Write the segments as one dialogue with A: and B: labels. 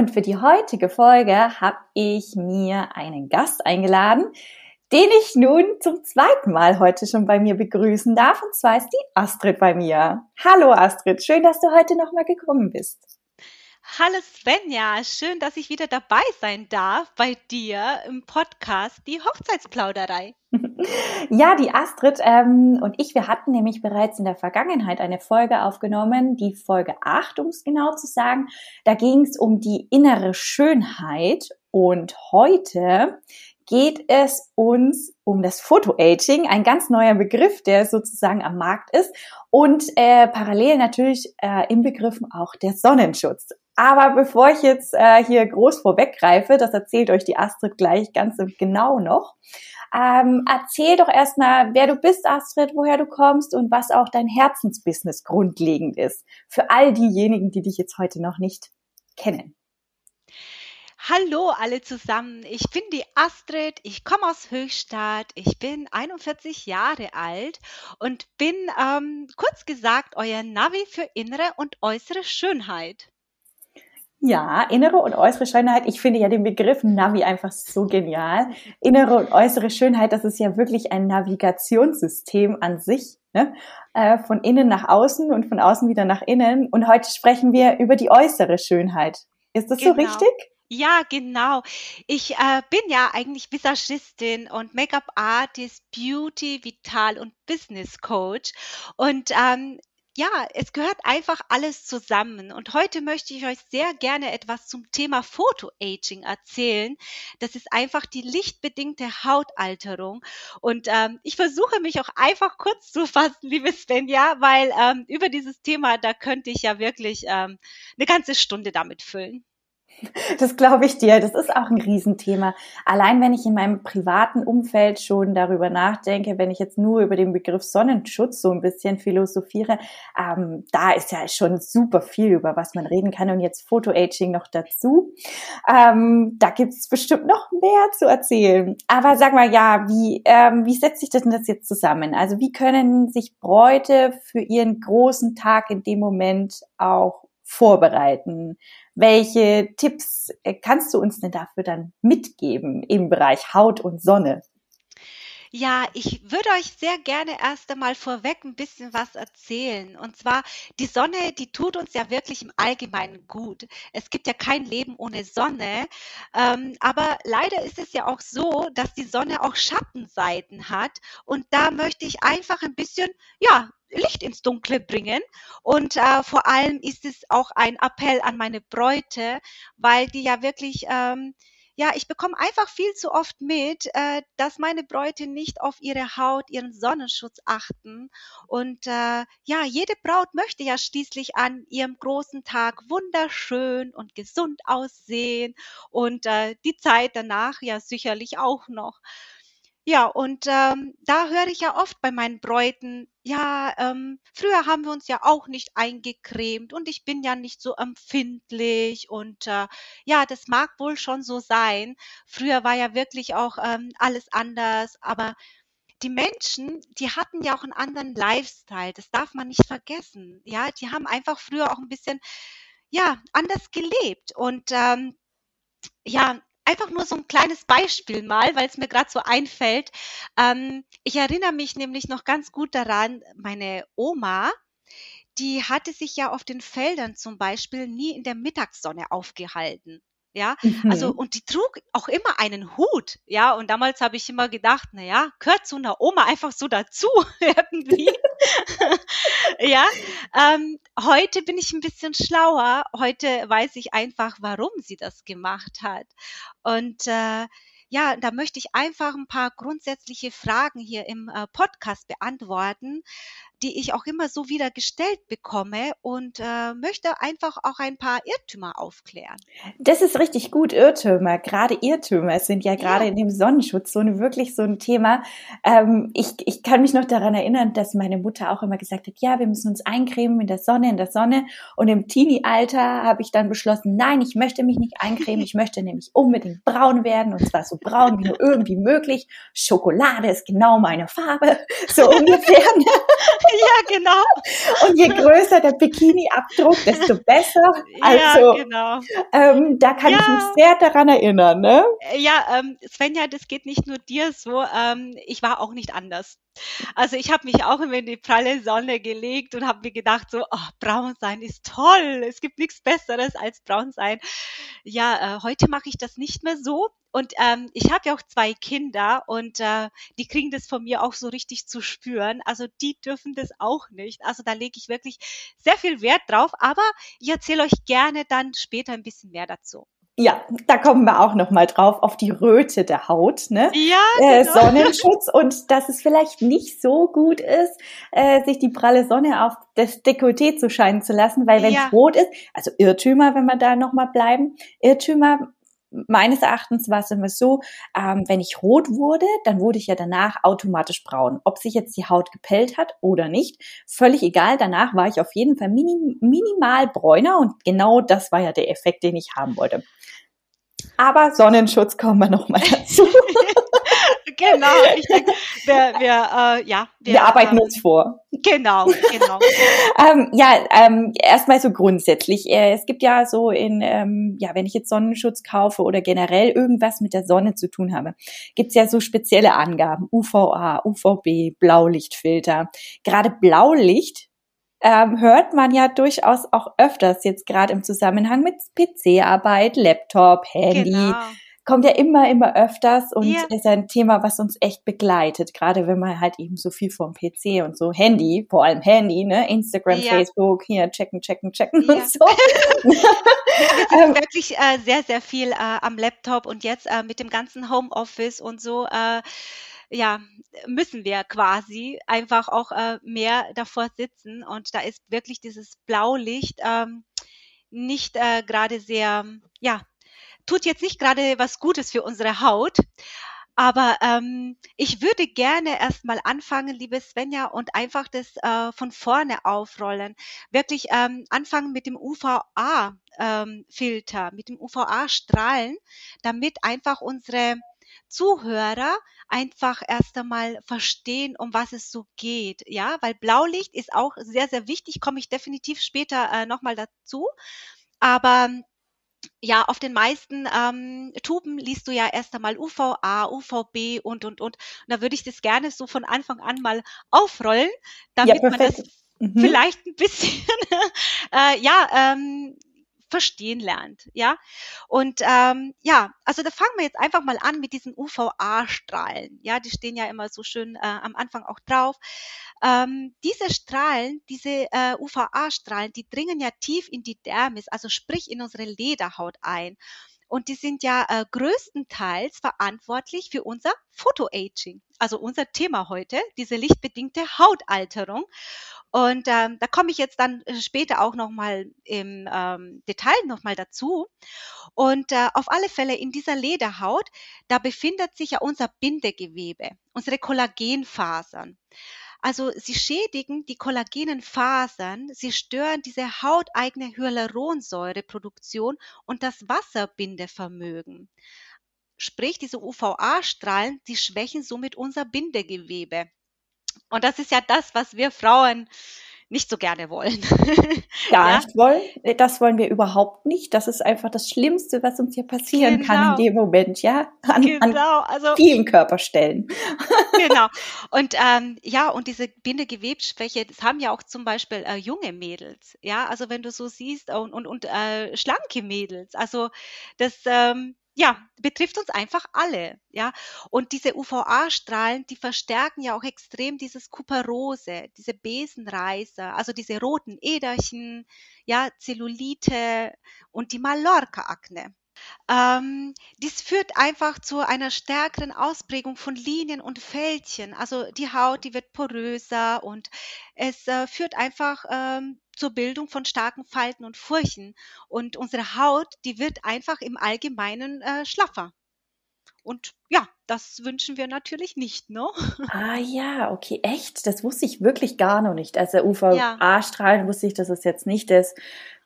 A: Und für die heutige Folge habe ich mir einen Gast eingeladen, den ich nun zum zweiten Mal heute schon bei mir begrüßen darf. Und zwar ist die Astrid bei mir. Hallo Astrid, schön, dass du heute nochmal gekommen bist.
B: Hallo Svenja, schön, dass ich wieder dabei sein darf bei dir im Podcast Die Hochzeitsplauderei.
A: Ja, die Astrid ähm, und ich, wir hatten nämlich bereits in der Vergangenheit eine Folge aufgenommen, die Folge 8, um es genau zu sagen. Da ging es um die innere Schönheit und heute geht es uns um das Photoaging, ein ganz neuer Begriff, der sozusagen am Markt ist und äh, parallel natürlich äh, im Begriffen auch der Sonnenschutz. Aber bevor ich jetzt äh, hier groß vorweggreife, das erzählt euch die Astrid gleich ganz genau noch. Ähm, erzähl doch erstmal, wer du bist, Astrid, woher du kommst und was auch dein Herzensbusiness grundlegend ist. Für all diejenigen, die dich jetzt heute noch nicht kennen.
B: Hallo alle zusammen, ich bin die Astrid, ich komme aus Höchstadt, ich bin 41 Jahre alt und bin ähm, kurz gesagt euer Navi für innere und äußere Schönheit.
A: Ja, innere und äußere Schönheit. Ich finde ja den Begriff Navi einfach so genial. Innere und äußere Schönheit, das ist ja wirklich ein Navigationssystem an sich. Ne? Äh, von innen nach außen und von außen wieder nach innen. Und heute sprechen wir über die äußere Schönheit. Ist das genau. so richtig?
B: Ja, genau. Ich äh, bin ja eigentlich Visagistin und Make-up-Artist, Beauty, Vital und Business Coach. Und ähm, ja, es gehört einfach alles zusammen. Und heute möchte ich euch sehr gerne etwas zum Thema Photoaging erzählen. Das ist einfach die lichtbedingte Hautalterung. Und ähm, ich versuche mich auch einfach kurz zu fassen, liebe Svenja, weil ähm, über dieses Thema, da könnte ich ja wirklich ähm, eine ganze Stunde damit füllen.
A: Das glaube ich dir. Das ist auch ein Riesenthema. Allein wenn ich in meinem privaten Umfeld schon darüber nachdenke, wenn ich jetzt nur über den Begriff Sonnenschutz so ein bisschen philosophiere, ähm, da ist ja schon super viel, über was man reden kann. Und jetzt Photoaging noch dazu. Ähm, da gibt es bestimmt noch mehr zu erzählen. Aber sag mal, ja, wie, ähm, wie setzt sich das denn das jetzt zusammen? Also wie können sich Bräute für ihren großen Tag in dem Moment auch vorbereiten? Welche Tipps äh, kannst du uns denn dafür dann mitgeben im Bereich Haut und Sonne?
B: Ja, ich würde euch sehr gerne erst einmal vorweg ein bisschen was erzählen. Und zwar, die Sonne, die tut uns ja wirklich im Allgemeinen gut. Es gibt ja kein Leben ohne Sonne. Ähm, aber leider ist es ja auch so, dass die Sonne auch Schattenseiten hat. Und da möchte ich einfach ein bisschen, ja, Licht ins Dunkle bringen. Und äh, vor allem ist es auch ein Appell an meine Bräute, weil die ja wirklich ähm, ja, ich bekomme einfach viel zu oft mit, äh, dass meine Bräute nicht auf ihre Haut, ihren Sonnenschutz achten. Und äh, ja, jede Braut möchte ja schließlich an ihrem großen Tag wunderschön und gesund aussehen und äh, die Zeit danach ja sicherlich auch noch. Ja, und ähm, da höre ich ja oft bei meinen Bräuten, ja, ähm, früher haben wir uns ja auch nicht eingecremt und ich bin ja nicht so empfindlich und äh, ja, das mag wohl schon so sein. Früher war ja wirklich auch ähm, alles anders, aber die Menschen, die hatten ja auch einen anderen Lifestyle, das darf man nicht vergessen. Ja, die haben einfach früher auch ein bisschen, ja, anders gelebt und ähm, ja, einfach nur so ein kleines Beispiel mal, weil es mir gerade so einfällt. Ähm, ich erinnere mich nämlich noch ganz gut daran, meine Oma, die hatte sich ja auf den Feldern zum Beispiel nie in der Mittagssonne aufgehalten. Ja, also mhm. und die trug auch immer einen Hut, ja, und damals habe ich immer gedacht, na ja, gehört zu einer Oma einfach so dazu irgendwie. ja, ähm, heute bin ich ein bisschen schlauer. Heute weiß ich einfach, warum sie das gemacht hat. Und äh, ja, da möchte ich einfach ein paar grundsätzliche Fragen hier im äh, Podcast beantworten. Die ich auch immer so wieder gestellt bekomme und äh, möchte einfach auch ein paar Irrtümer aufklären.
A: Das ist richtig gut, Irrtümer. Gerade Irrtümer sind ja gerade ja. in dem Sonnenschutz so eine, wirklich so ein Thema. Ähm, ich, ich kann mich noch daran erinnern, dass meine Mutter auch immer gesagt hat, ja, wir müssen uns eincremen in der Sonne, in der Sonne. Und im Teenie-Alter habe ich dann beschlossen, nein, ich möchte mich nicht eincremen, ich möchte nämlich unbedingt braun werden und zwar so braun wie nur irgendwie möglich. Schokolade ist genau meine Farbe, so ungefähr.
B: ja, genau.
A: Und je größer der Bikini-Abdruck, desto besser. Also, ja, genau. Ähm, da kann ja. ich mich sehr daran erinnern. Ne?
B: Ja, ähm, Svenja, das geht nicht nur dir so. Ähm, ich war auch nicht anders. Also ich habe mich auch immer in die pralle Sonne gelegt und habe mir gedacht, so, oh, braun sein ist toll. Es gibt nichts Besseres als braun sein. Ja, äh, heute mache ich das nicht mehr so. Und ähm, ich habe ja auch zwei Kinder und äh, die kriegen das von mir auch so richtig zu spüren. Also die dürfen das auch nicht. Also da lege ich wirklich sehr viel Wert drauf. Aber ich erzähle euch gerne dann später ein bisschen mehr dazu.
A: Ja, da kommen wir auch noch mal drauf auf die Röte der Haut, ne?
B: Ja,
A: äh, genau. Sonnenschutz und dass es vielleicht nicht so gut ist, äh, sich die pralle Sonne auf das Dekolleté zu scheinen zu lassen, weil wenn es ja. rot ist, also Irrtümer, wenn wir da noch mal bleiben, Irrtümer meines Erachtens war es immer so, ähm, wenn ich rot wurde, dann wurde ich ja danach automatisch braun. Ob sich jetzt die Haut gepellt hat oder nicht, völlig egal. Danach war ich auf jeden Fall minim, minimal bräuner und genau das war ja der Effekt, den ich haben wollte. Aber Sonnenschutz kommen wir noch mal dazu.
B: genau, ich denke, wir, wir, äh, ja,
A: wir, wir arbeiten ähm, uns vor.
B: Genau, genau.
A: ähm, ja, ähm, erstmal so grundsätzlich. Äh, es gibt ja so in, ähm, ja, wenn ich jetzt Sonnenschutz kaufe oder generell irgendwas mit der Sonne zu tun habe, gibt's ja so spezielle Angaben. UVA, UVB, Blaulichtfilter. Gerade Blaulicht ähm, hört man ja durchaus auch öfters jetzt gerade im Zusammenhang mit PC-Arbeit, Laptop, Handy. Genau. Kommt ja immer, immer öfters und ja. ist ein Thema, was uns echt begleitet, gerade wenn man halt eben so viel vom PC und so Handy, vor allem Handy, ne, Instagram, ja. Facebook, hier checken, checken, checken ja. und so.
B: Wir ähm, wirklich äh, sehr, sehr viel äh, am Laptop und jetzt äh, mit dem ganzen Homeoffice und so äh, ja, müssen wir quasi einfach auch äh, mehr davor sitzen. Und da ist wirklich dieses Blaulicht ähm, nicht äh, gerade sehr, ja, tut jetzt nicht gerade was Gutes für unsere Haut. Aber ähm, ich würde gerne erstmal anfangen, liebe Svenja, und einfach das äh, von vorne aufrollen. Wirklich ähm, anfangen mit dem UVA-Filter, ähm, mit dem UVA-Strahlen, damit einfach unsere Zuhörer einfach erst einmal verstehen, um was es so geht. Ja, weil Blaulicht ist auch sehr, sehr wichtig, komme ich definitiv später äh, nochmal dazu. Aber ja, auf den meisten ähm, Tuben liest du ja erst einmal UVA, UVB und, und, und. Und da würde ich das gerne so von Anfang an mal aufrollen, damit ja, man das mhm. vielleicht ein bisschen, äh, ja, ähm, verstehen lernt, ja. Und ähm, ja, also da fangen wir jetzt einfach mal an mit diesen UVA-Strahlen, ja, die stehen ja immer so schön äh, am Anfang auch drauf. Ähm, diese Strahlen, diese äh, UVA-Strahlen, die dringen ja tief in die Dermis, also sprich in unsere Lederhaut ein. Und die sind ja äh, größtenteils verantwortlich für unser Photoaging, also unser Thema heute, diese lichtbedingte Hautalterung. Und ähm, da komme ich jetzt dann äh, später auch nochmal im ähm, Detail nochmal dazu. Und äh, auf alle Fälle in dieser Lederhaut, da befindet sich ja unser Bindegewebe, unsere Kollagenfasern. Also sie schädigen die kollagenen Fasern, sie stören diese hauteigene Hyaluronsäureproduktion und das Wasserbindevermögen. Sprich, diese UVA-Strahlen, die schwächen somit unser Bindegewebe. Und das ist ja das, was wir Frauen nicht so gerne wollen.
A: Gar ja? nicht wollen. Das wollen wir überhaupt nicht. Das ist einfach das Schlimmste, was uns hier passieren genau. kann in dem Moment, ja. An, genau. also, vielen Körperstellen.
B: Genau. Und ähm, ja, und diese Bindegewebsschwäche, das haben ja auch zum Beispiel äh, junge Mädels. Ja, also wenn du so siehst und, und, und äh, schlanke Mädels. Also das ähm, ja, betrifft uns einfach alle, ja. Und diese UVA-Strahlen, die verstärken ja auch extrem dieses Kuperose, diese Besenreißer, also diese roten Äderchen, ja, Zellulite und die Mallorca-Akne. Ähm, dies führt einfach zu einer stärkeren Ausprägung von Linien und Fältchen. Also die Haut, die wird poröser und es äh, führt einfach ähm, zur Bildung von starken Falten und Furchen. Und unsere Haut, die wird einfach im Allgemeinen äh, schlaffer. Und ja, das wünschen wir natürlich nicht, ne?
A: Ah ja, okay, echt? Das wusste ich wirklich gar noch nicht. Also UVA-Strahlen wusste ich, dass es jetzt nicht das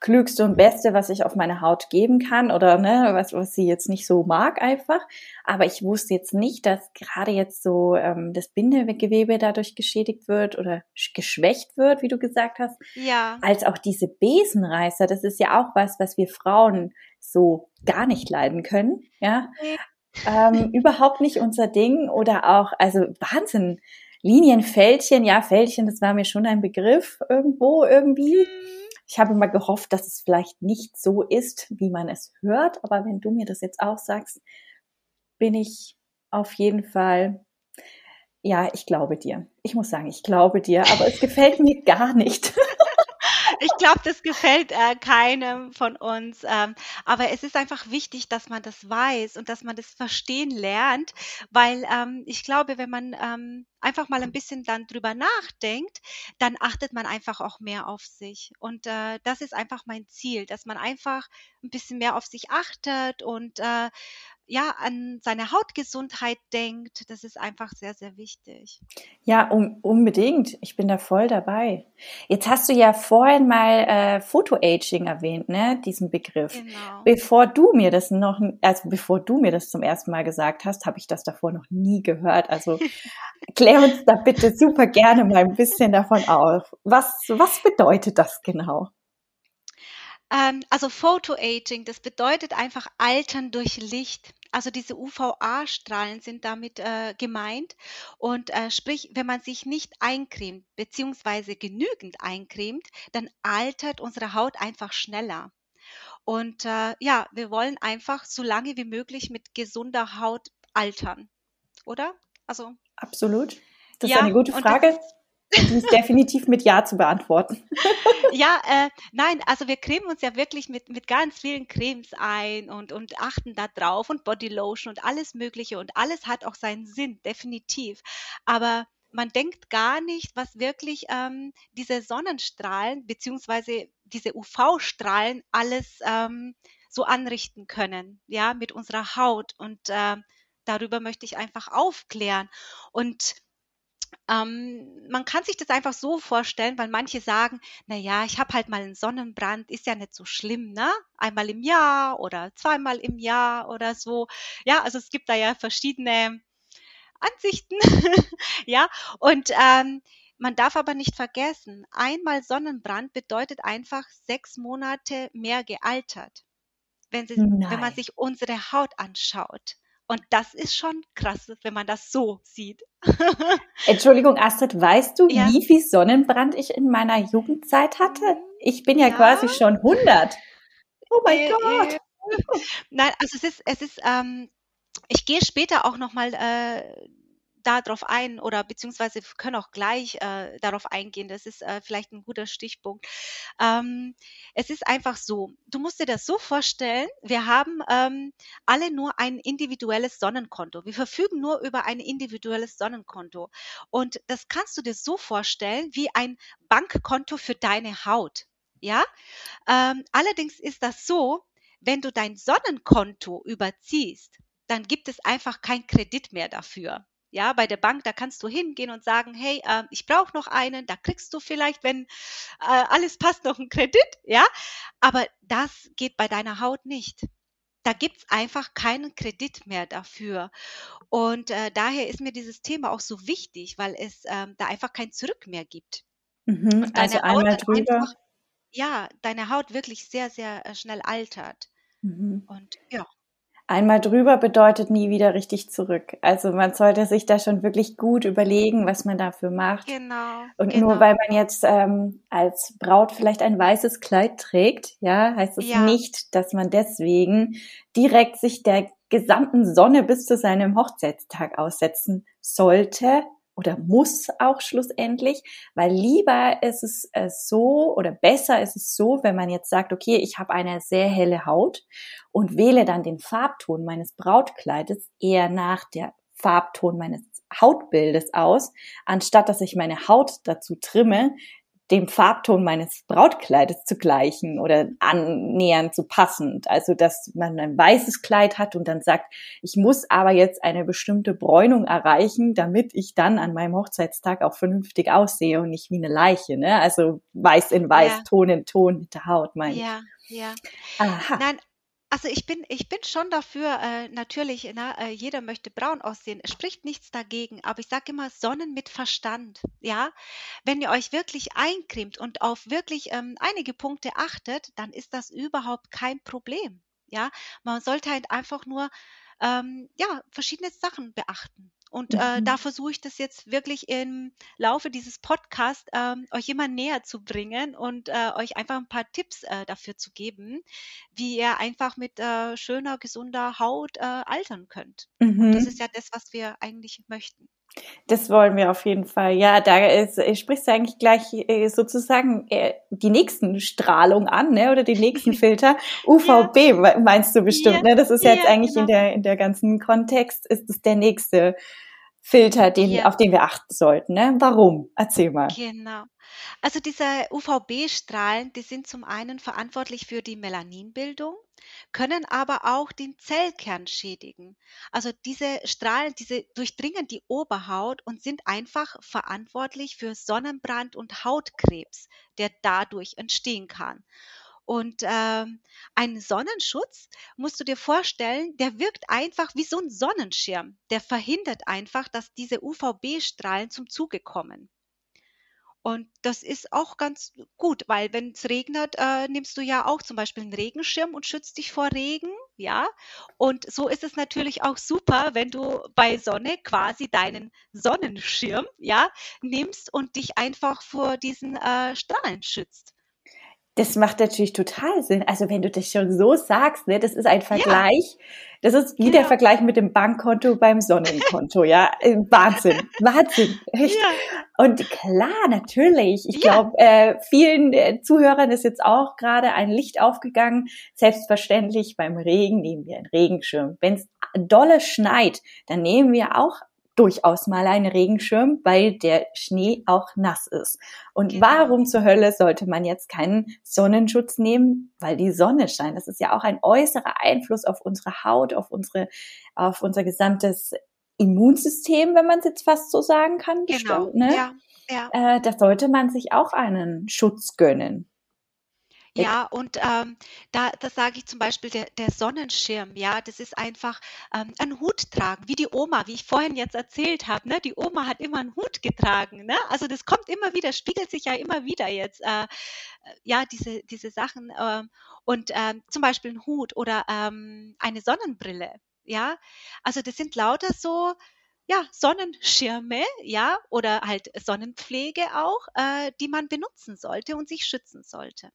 A: Klügste und Beste, was ich auf meine Haut geben kann oder ne, was, was sie jetzt nicht so mag einfach. Aber ich wusste jetzt nicht, dass gerade jetzt so ähm, das Bindegewebe dadurch geschädigt wird oder geschwächt wird, wie du gesagt hast.
B: Ja.
A: Als auch diese Besenreißer, das ist ja auch was, was wir Frauen so gar nicht leiden können, ja ähm, überhaupt nicht unser Ding oder auch, also Wahnsinn. Linienfältchen, ja, Fältchen, das war mir schon ein Begriff irgendwo irgendwie. Ich habe immer gehofft, dass es vielleicht nicht so ist, wie man es hört, aber wenn du mir das jetzt auch sagst, bin ich auf jeden Fall, ja, ich glaube dir. Ich muss sagen, ich glaube dir, aber es gefällt mir gar nicht.
B: ich glaube, das gefällt äh, keinem von uns. Ähm, aber es ist einfach wichtig, dass man das weiß und dass man das verstehen lernt, weil ähm, ich glaube, wenn man ähm, einfach mal ein bisschen dann drüber nachdenkt, dann achtet man einfach auch mehr auf sich. Und äh, das ist einfach mein Ziel, dass man einfach ein bisschen mehr auf sich achtet und äh, ja, an seine Hautgesundheit denkt. Das ist einfach sehr, sehr wichtig.
A: Ja, um, unbedingt. Ich bin da voll dabei. Jetzt hast du ja vorhin mal äh, Photoaging erwähnt, ne, diesen Begriff. Genau. Bevor du mir das noch, also bevor du mir das zum ersten Mal gesagt hast, habe ich das davor noch nie gehört. Also klär uns da bitte super gerne mal ein bisschen davon auf. Was, was bedeutet das genau?
B: Ähm, also Photoaging, das bedeutet einfach Altern durch Licht. Also diese UVA-Strahlen sind damit äh, gemeint. Und äh, sprich, wenn man sich nicht eincremt, beziehungsweise genügend eincremt, dann altert unsere Haut einfach schneller. Und äh, ja, wir wollen einfach so lange wie möglich mit gesunder Haut altern, oder?
A: Also absolut. Das ja, ist eine gute Frage. Die ist definitiv mit Ja zu beantworten.
B: Ja, äh, nein, also wir cremen uns ja wirklich mit, mit ganz vielen Cremes ein und, und achten da drauf und Bodylotion und alles Mögliche und alles hat auch seinen Sinn, definitiv. Aber man denkt gar nicht, was wirklich ähm, diese Sonnenstrahlen beziehungsweise diese UV-Strahlen alles ähm, so anrichten können, ja, mit unserer Haut. Und äh, darüber möchte ich einfach aufklären. Und ähm, man kann sich das einfach so vorstellen, weil manche sagen, na ja, ich habe halt mal einen Sonnenbrand, ist ja nicht so schlimm, ne? Einmal im Jahr oder zweimal im Jahr oder so. Ja, also es gibt da ja verschiedene Ansichten. ja, und ähm, man darf aber nicht vergessen, einmal Sonnenbrand bedeutet einfach sechs Monate mehr gealtert. Wenn, sie, wenn man sich unsere Haut anschaut. Und das ist schon krass, wenn man das so sieht.
A: Entschuldigung, Astrid, weißt du, ja. wie viel Sonnenbrand ich in meiner Jugendzeit hatte? Mhm. Ich bin ja, ja. quasi schon 100. Oh mein äh, Gott. Äh,
B: nein, also es ist, es ist, ähm, ich gehe später auch nochmal äh, darauf ein oder beziehungsweise können auch gleich äh, darauf eingehen. Das ist äh, vielleicht ein guter Stichpunkt. Ähm, es ist einfach so, du musst dir das so vorstellen, wir haben ähm, alle nur ein individuelles Sonnenkonto. Wir verfügen nur über ein individuelles Sonnenkonto. Und das kannst du dir so vorstellen wie ein Bankkonto für deine Haut. Ja, ähm, allerdings ist das so, wenn du dein Sonnenkonto überziehst, dann gibt es einfach kein Kredit mehr dafür. Ja, bei der Bank, da kannst du hingehen und sagen, hey, äh, ich brauche noch einen, da kriegst du vielleicht, wenn äh, alles passt, noch einen Kredit, ja. Aber das geht bei deiner Haut nicht. Da gibt's einfach keinen Kredit mehr dafür. Und äh, daher ist mir dieses Thema auch so wichtig, weil es ähm, da einfach kein Zurück mehr gibt.
A: Mhm, also einmal drüber. Einfach,
B: ja, deine Haut wirklich sehr, sehr äh, schnell altert. Mhm. Und ja.
A: Einmal drüber bedeutet nie wieder richtig zurück. Also man sollte sich da schon wirklich gut überlegen, was man dafür macht.
B: Genau.
A: Und
B: genau.
A: nur weil man jetzt ähm, als Braut vielleicht ein weißes Kleid trägt, ja, heißt es ja. nicht, dass man deswegen direkt sich der gesamten Sonne bis zu seinem Hochzeitstag aussetzen sollte, oder muss auch schlussendlich, weil lieber ist es äh, so oder besser ist es so, wenn man jetzt sagt, okay, ich habe eine sehr helle Haut und wähle dann den Farbton meines Brautkleides eher nach der Farbton meines Hautbildes aus, anstatt dass ich meine Haut dazu trimme, dem Farbton meines Brautkleides zu gleichen oder annähernd zu passend. Also, dass man ein weißes Kleid hat und dann sagt, ich muss aber jetzt eine bestimmte Bräunung erreichen, damit ich dann an meinem Hochzeitstag auch vernünftig aussehe und nicht wie eine Leiche, ne? Also weiß in weiß, ja. Ton in Ton mit der Haut,
B: ich. Ja, ja. Aha. Nein, also ich bin, ich bin schon dafür, äh, natürlich, na, äh, jeder möchte braun aussehen. Es spricht nichts dagegen, aber ich sage immer Sonnen mit Verstand. Ja, wenn ihr euch wirklich eincremt und auf wirklich ähm, einige Punkte achtet, dann ist das überhaupt kein Problem. Ja, man sollte halt einfach nur ähm, ja, verschiedene Sachen beachten. Und äh, da mhm. versuche ich das jetzt wirklich im Laufe dieses Podcasts ähm, euch immer näher zu bringen und äh, euch einfach ein paar Tipps äh, dafür zu geben, wie ihr einfach mit äh, schöner, gesunder Haut äh, altern könnt. Und das mhm. ist ja das, was wir eigentlich möchten.
A: Das wollen wir auf jeden Fall. Ja, da ist, äh, sprichst du eigentlich gleich äh, sozusagen äh, die nächsten Strahlung an, ne? Oder die nächsten Filter. UVB ja. meinst du bestimmt, ja. ne? Das ist ja, jetzt eigentlich genau. in der in der ganzen Kontext ist es der nächste Filter, den, ja. auf den wir achten sollten. Ne? Warum? Erzähl mal.
B: Genau. Also diese UVB-Strahlen, die sind zum einen verantwortlich für die Melaninbildung, können aber auch den Zellkern schädigen. Also diese Strahlen, diese durchdringen die Oberhaut und sind einfach verantwortlich für Sonnenbrand und Hautkrebs, der dadurch entstehen kann. Und ähm, ein Sonnenschutz, musst du dir vorstellen, der wirkt einfach wie so ein Sonnenschirm. Der verhindert einfach, dass diese UVB-Strahlen zum Zuge kommen. Und das ist auch ganz gut, weil wenn es regnet, äh, nimmst du ja auch zum Beispiel einen Regenschirm und schützt dich vor Regen, ja. Und so ist es natürlich auch super, wenn du bei Sonne quasi deinen Sonnenschirm, ja, nimmst und dich einfach vor diesen äh, Strahlen schützt.
A: Das macht natürlich total Sinn. Also wenn du das schon so sagst, ne, das ist ein Vergleich. Ja. Das ist wie der Vergleich mit dem Bankkonto beim Sonnenkonto, ja. Äh, Wahnsinn, Wahnsinn. Echt. Ja. Und klar, natürlich. Ich glaube, äh, vielen äh, Zuhörern ist jetzt auch gerade ein Licht aufgegangen. Selbstverständlich beim Regen nehmen wir einen Regenschirm. Wenn es dolle schneit, dann nehmen wir auch durchaus mal einen Regenschirm, weil der Schnee auch nass ist. Und genau. warum zur Hölle sollte man jetzt keinen Sonnenschutz nehmen? Weil die Sonne scheint. Das ist ja auch ein äußerer Einfluss auf unsere Haut, auf unsere, auf unser gesamtes Immunsystem, wenn man es jetzt fast so sagen kann.
B: Genau. Bestimmt, ne? Ja. Ja.
A: Äh, da sollte man sich auch einen Schutz gönnen.
B: Ja, und ähm, da, das sage ich zum Beispiel, der, der Sonnenschirm, ja, das ist einfach ähm, ein Hut tragen, wie die Oma, wie ich vorhin jetzt erzählt habe. Ne? Die Oma hat immer einen Hut getragen. Ne? Also das kommt immer wieder, spiegelt sich ja immer wieder jetzt, äh, äh ja, diese, diese Sachen. Ähm, und ähm, zum Beispiel ein Hut oder ähm, eine Sonnenbrille. Ja, also das sind lauter so ja, Sonnenschirme, ja, oder halt Sonnenpflege auch, äh, die man benutzen sollte und sich schützen sollte.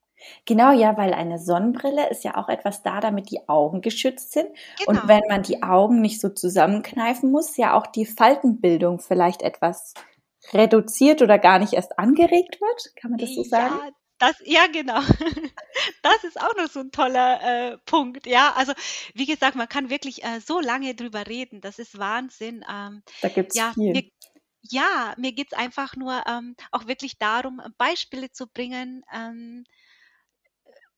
A: Genau, ja, weil eine Sonnenbrille ist ja auch etwas da, damit die Augen geschützt sind. Genau. Und wenn man die Augen nicht so zusammenkneifen muss, ja auch die Faltenbildung vielleicht etwas reduziert oder gar nicht erst angeregt wird. Kann man das so sagen?
B: Ja, das, ja, genau. Das ist auch noch so ein toller äh, Punkt. Ja, also wie gesagt, man kann wirklich äh, so lange drüber reden. Das ist Wahnsinn. Ähm,
A: da gibt's
B: ja,
A: viel.
B: Mir, ja, mir geht's einfach nur ähm, auch wirklich darum, Beispiele zu bringen, ähm,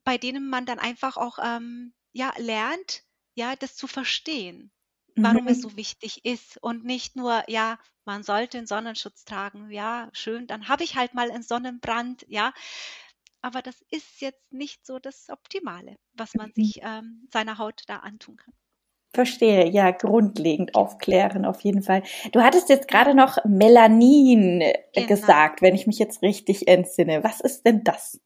B: bei denen man dann einfach auch ähm, ja, lernt, ja, das zu verstehen, warum es mhm. so wichtig ist und nicht nur, ja, man sollte einen Sonnenschutz tragen, ja, schön, dann habe ich halt mal einen Sonnenbrand, ja, aber das ist jetzt nicht so das Optimale, was man mhm. sich ähm, seiner Haut da antun kann.
A: Verstehe, ja, grundlegend aufklären auf jeden Fall. Du hattest jetzt gerade noch Melanin äh, genau. gesagt, wenn ich mich jetzt richtig entsinne. Was ist denn das?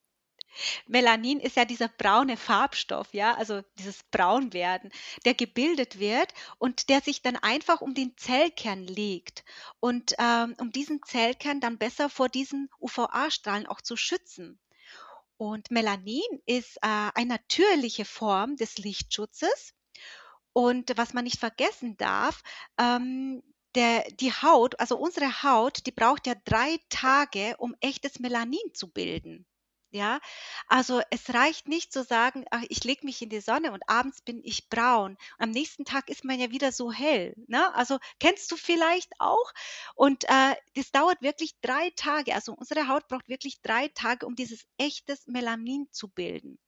B: Melanin ist ja dieser braune Farbstoff, ja, also dieses Braunwerden, der gebildet wird und der sich dann einfach um den Zellkern legt und ähm, um diesen Zellkern dann besser vor diesen UVA-Strahlen auch zu schützen. Und Melanin ist äh, eine natürliche Form des Lichtschutzes. Und was man nicht vergessen darf, ähm, der, die Haut, also unsere Haut, die braucht ja drei Tage, um echtes Melanin zu bilden. Ja, also es reicht nicht zu sagen, ach, ich lege mich in die Sonne und abends bin ich braun. Am nächsten Tag ist man ja wieder so hell. Ne? Also kennst du vielleicht auch? Und äh, das dauert wirklich drei Tage. Also unsere Haut braucht wirklich drei Tage, um dieses echtes Melanin zu bilden.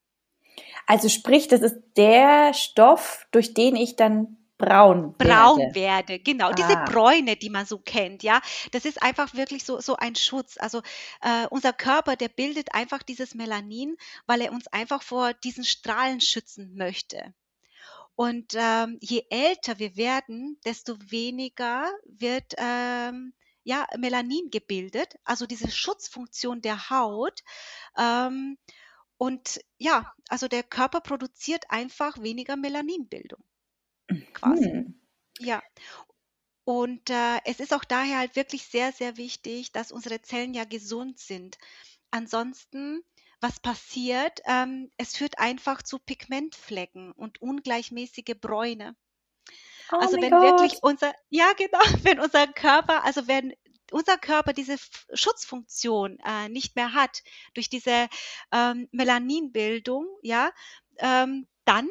A: Also sprich, das ist der Stoff, durch den ich dann braun
B: werde. Braun werde, genau. Ah. Diese Bräune, die man so kennt, ja. Das ist einfach wirklich so, so ein Schutz. Also äh, unser Körper, der bildet einfach dieses Melanin, weil er uns einfach vor diesen Strahlen schützen möchte. Und ähm, je älter wir werden, desto weniger wird ähm, ja, Melanin gebildet, also diese Schutzfunktion der Haut. Ähm, und ja, also der Körper produziert einfach weniger Melaninbildung quasi. Mhm. Ja. Und äh, es ist auch daher halt wirklich sehr, sehr wichtig, dass unsere Zellen ja gesund sind. Ansonsten, was passiert? Ähm, es führt einfach zu Pigmentflecken und ungleichmäßige Bräune. Oh also wenn Gott. wirklich unser, ja genau, wenn unser Körper, also wenn unser Körper diese Schutzfunktion äh, nicht mehr hat durch diese ähm, Melaninbildung, ja, ähm, dann